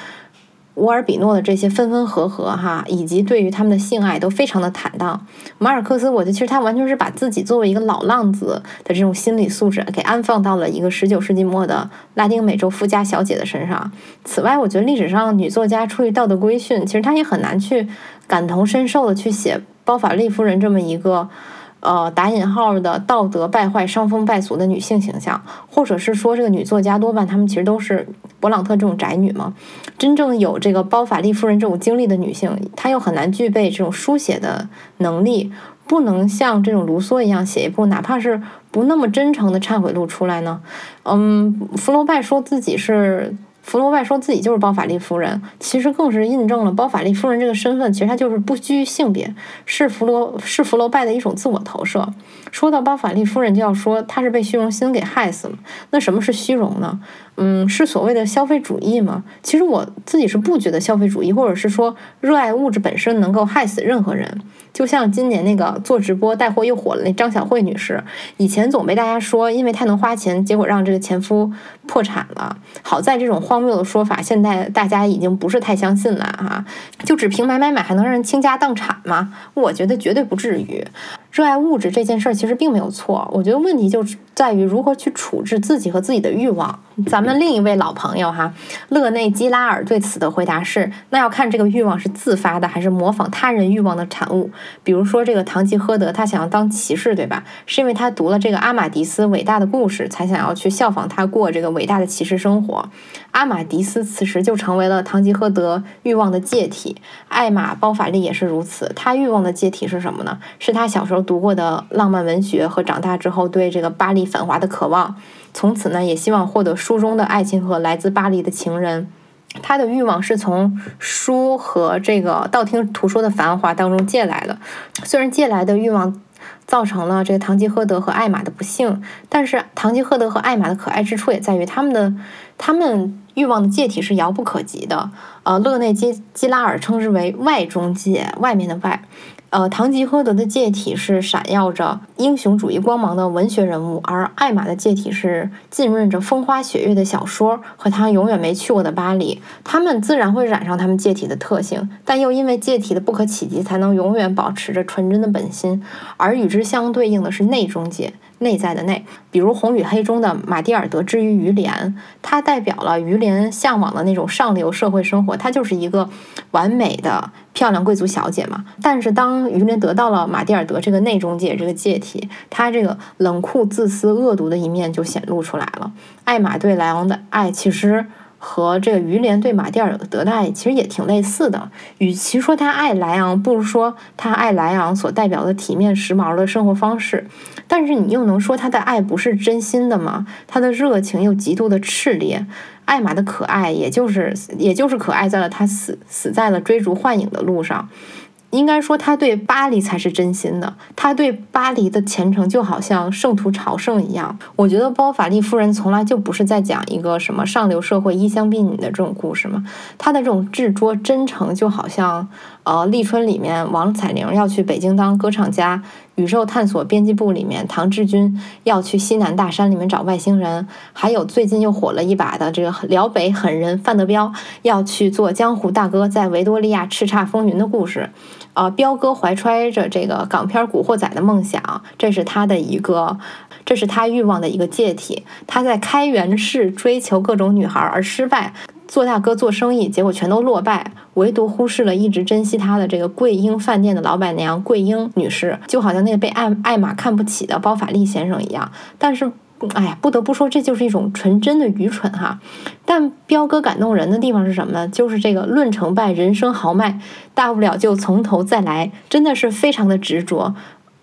[SPEAKER 1] 乌尔比诺的这些分分合合，哈，以及对于他们的性爱都非常的坦荡。马尔克斯，我觉得其实他完全是把自己作为一个老浪子的这种心理素质给安放到了一个十九世纪末的拉丁美洲富家小姐的身上。此外，我觉得历史上女作家出于道德规训，其实她也很难去感同身受的去写包法利夫人这么一个。呃，打引号的道德败坏、伤风败俗的女性形象，或者是说这个女作家多半她们其实都是勃朗特这种宅女嘛。真正有这个包法利夫人这种经历的女性，她又很难具备这种书写的能力，不能像这种卢梭一样写一部哪怕是不那么真诚的忏悔录出来呢？嗯，福楼拜说自己是。福楼拜说自己就是包法利夫人，其实更是印证了包法利夫人这个身份，其实她就是不拘于性别，是福楼是福楼拜的一种自我投射。说到包法利夫人，就要说她是被虚荣心给害死了。那什么是虚荣呢？嗯，是所谓的消费主义吗？其实我自己是不觉得消费主义，或者是说热爱物质本身能够害死任何人。就像今年那个做直播带货又火了那张小慧女士，以前总被大家说因为她能花钱，结果让这个前夫破产了。好在这种荒谬的说法，现在大家已经不是太相信了哈。就只凭买买买还能让人倾家荡产吗？我觉得绝对不至于。热爱物质这件事儿其实并没有错，我觉得问题就在于如何去处置自己和自己的欲望。咱们另一位老朋友哈，勒内基拉尔对此的回答是：那要看这个欲望是自发的还是模仿他人欲望的产物。比如说这个堂吉诃德，他想要当骑士，对吧？是因为他读了这个阿马迪斯伟大的故事，才想要去效仿他过这个伟大的骑士生活。阿马迪斯此时就成为了堂吉诃德欲望的介体。艾玛包法利也是如此，他欲望的介体是什么呢？是他小时候读过的浪漫文学和长大之后对这个巴黎繁华的渴望。从此呢，也希望获得书中的爱情和来自巴黎的情人。他的欲望是从书和这个道听途说的繁华当中借来的。虽然借来的欲望造成了这个堂吉诃德和艾玛的不幸，但是堂吉诃德和艾玛的可爱之处也在于他们的他们欲望的界体是遥不可及的。呃，勒内基基拉尔称之为外中介，外面的外。呃，堂吉诃德的戒体是闪耀着英雄主义光芒的文学人物，而艾玛的戒体是浸润着风花雪月的小说和他永远没去过的巴黎。他们自然会染上他们戒体的特性，但又因为戒体的不可企及，才能永远保持着纯真的本心。而与之相对应的是内中介。内在的内，比如《红与黑》中的马蒂尔德之于于连，它代表了于连向往的那种上流社会生活，她就是一个完美的漂亮贵族小姐嘛。但是当于连得到了马蒂尔德这个内中介这个介体，他这个冷酷、自私、恶毒的一面就显露出来了。艾玛对莱昂的爱，其实。和这个于连对马蒂尔德的爱其实也挺类似的。与其说他爱莱昂，不如说他爱莱昂所代表的体面时髦的生活方式。但是你又能说他的爱不是真心的吗？他的热情又极度的炽烈。艾玛的可爱，也就是也就是可爱在了他死死在了追逐幻影的路上。应该说，他对巴黎才是真心的。他对巴黎的虔诚，就好像圣徒朝圣一样。我觉得包法利夫人从来就不是在讲一个什么上流社会衣香婢女的这种故事嘛。他的这种执着真诚，就好像呃，立春里面王彩玲要去北京当歌唱家。宇宙探索编辑部里面，唐志军要去西南大山里面找外星人，还有最近又火了一把的这个辽北狠人范德彪要去做江湖大哥，在维多利亚叱咤风云的故事。呃，彪哥怀揣着这个港片古惑仔的梦想，这是他的一个，这是他欲望的一个介体。他在开元市追求各种女孩而失败。做大哥做生意，结果全都落败，唯独忽视了一直珍惜他的这个桂英饭店的老板娘桂英女士，就好像那个被艾艾玛看不起的包法利先生一样。但是，哎呀，不得不说，这就是一种纯真的愚蠢哈。但彪哥感动人的地方是什么呢？就是这个论成败，人生豪迈，大不了就从头再来，真的是非常的执着。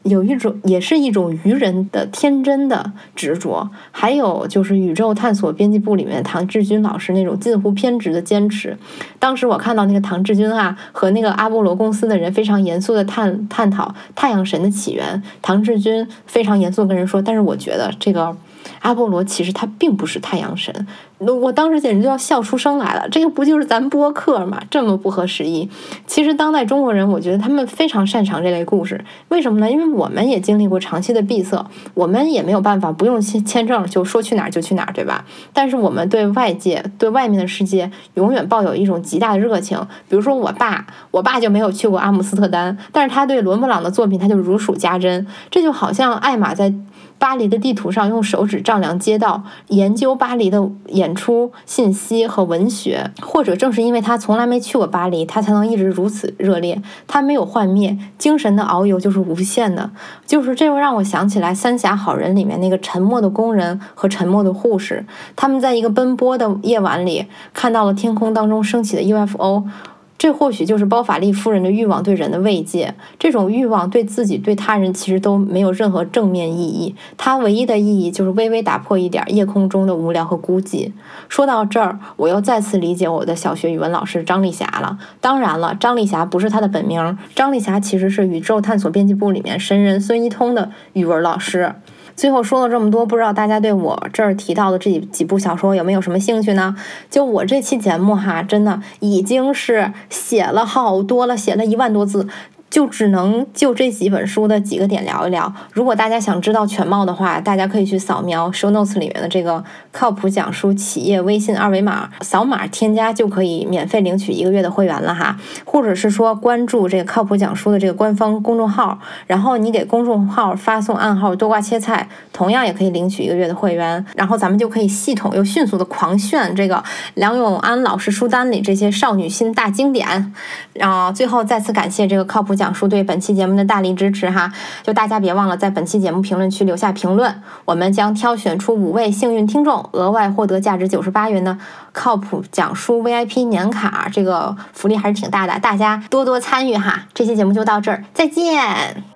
[SPEAKER 1] 有一种，也是一种愚人的天真的执着，还有就是宇宙探索编辑部里面唐志军老师那种近乎偏执的坚持。当时我看到那个唐志军啊，和那个阿波罗公司的人非常严肃的探探讨太阳神的起源。唐志军非常严肃跟人说，但是我觉得这个。阿波罗其实他并不是太阳神，我当时简直就要笑出声来了。这个不就是咱播客吗？这么不合时宜。其实当代中国人，我觉得他们非常擅长这类故事。为什么呢？因为我们也经历过长期的闭塞，我们也没有办法不用签签证就说去哪儿就去哪儿，对吧？但是我们对外界、对外面的世界永远抱有一种极大的热情。比如说我爸，我爸就没有去过阿姆斯特丹，但是他对伦勃朗的作品他就如数家珍。这就好像艾玛在。巴黎的地图上用手指丈量街道，研究巴黎的演出信息和文学，或者正是因为他从来没去过巴黎，他才能一直如此热烈。他没有幻灭，精神的遨游就是无限的。就是这又让我想起来《三峡好人》里面那个沉默的工人和沉默的护士，他们在一个奔波的夜晚里看到了天空当中升起的 UFO。这或许就是包法利夫人的欲望对人的慰藉。这种欲望对自己、对他人其实都没有任何正面意义。它唯一的意义就是微微打破一点夜空中的无聊和孤寂。说到这儿，我又再次理解我的小学语文老师张丽霞了。当然了，张丽霞不是她的本名，张丽霞其实是宇宙探索编辑部里面神人孙一通的语文老师。最后说了这么多，不知道大家对我这儿提到的这几几部小说有没有什么兴趣呢？就我这期节目哈，真的已经是写了好多了，写了一万多字。就只能就这几本书的几个点聊一聊。如果大家想知道全貌的话，大家可以去扫描 show notes 里面的这个靠谱讲书企业微信二维码，扫码添加就可以免费领取一个月的会员了哈。或者是说关注这个靠谱讲书的这个官方公众号，然后你给公众号发送暗号多瓜切菜，同样也可以领取一个月的会员。然后咱们就可以系统又迅速的狂炫这个梁永安老师书单里这些少女心大经典。然后最后再次感谢这个靠谱讲。讲述对本期节目的大力支持哈，就大家别忘了在本期节目评论区留下评论，我们将挑选出五位幸运听众，额外获得价值九十八元的靠谱讲书 VIP 年卡，这个福利还是挺大的，大家多多参与哈。这期节目就到这儿，再见。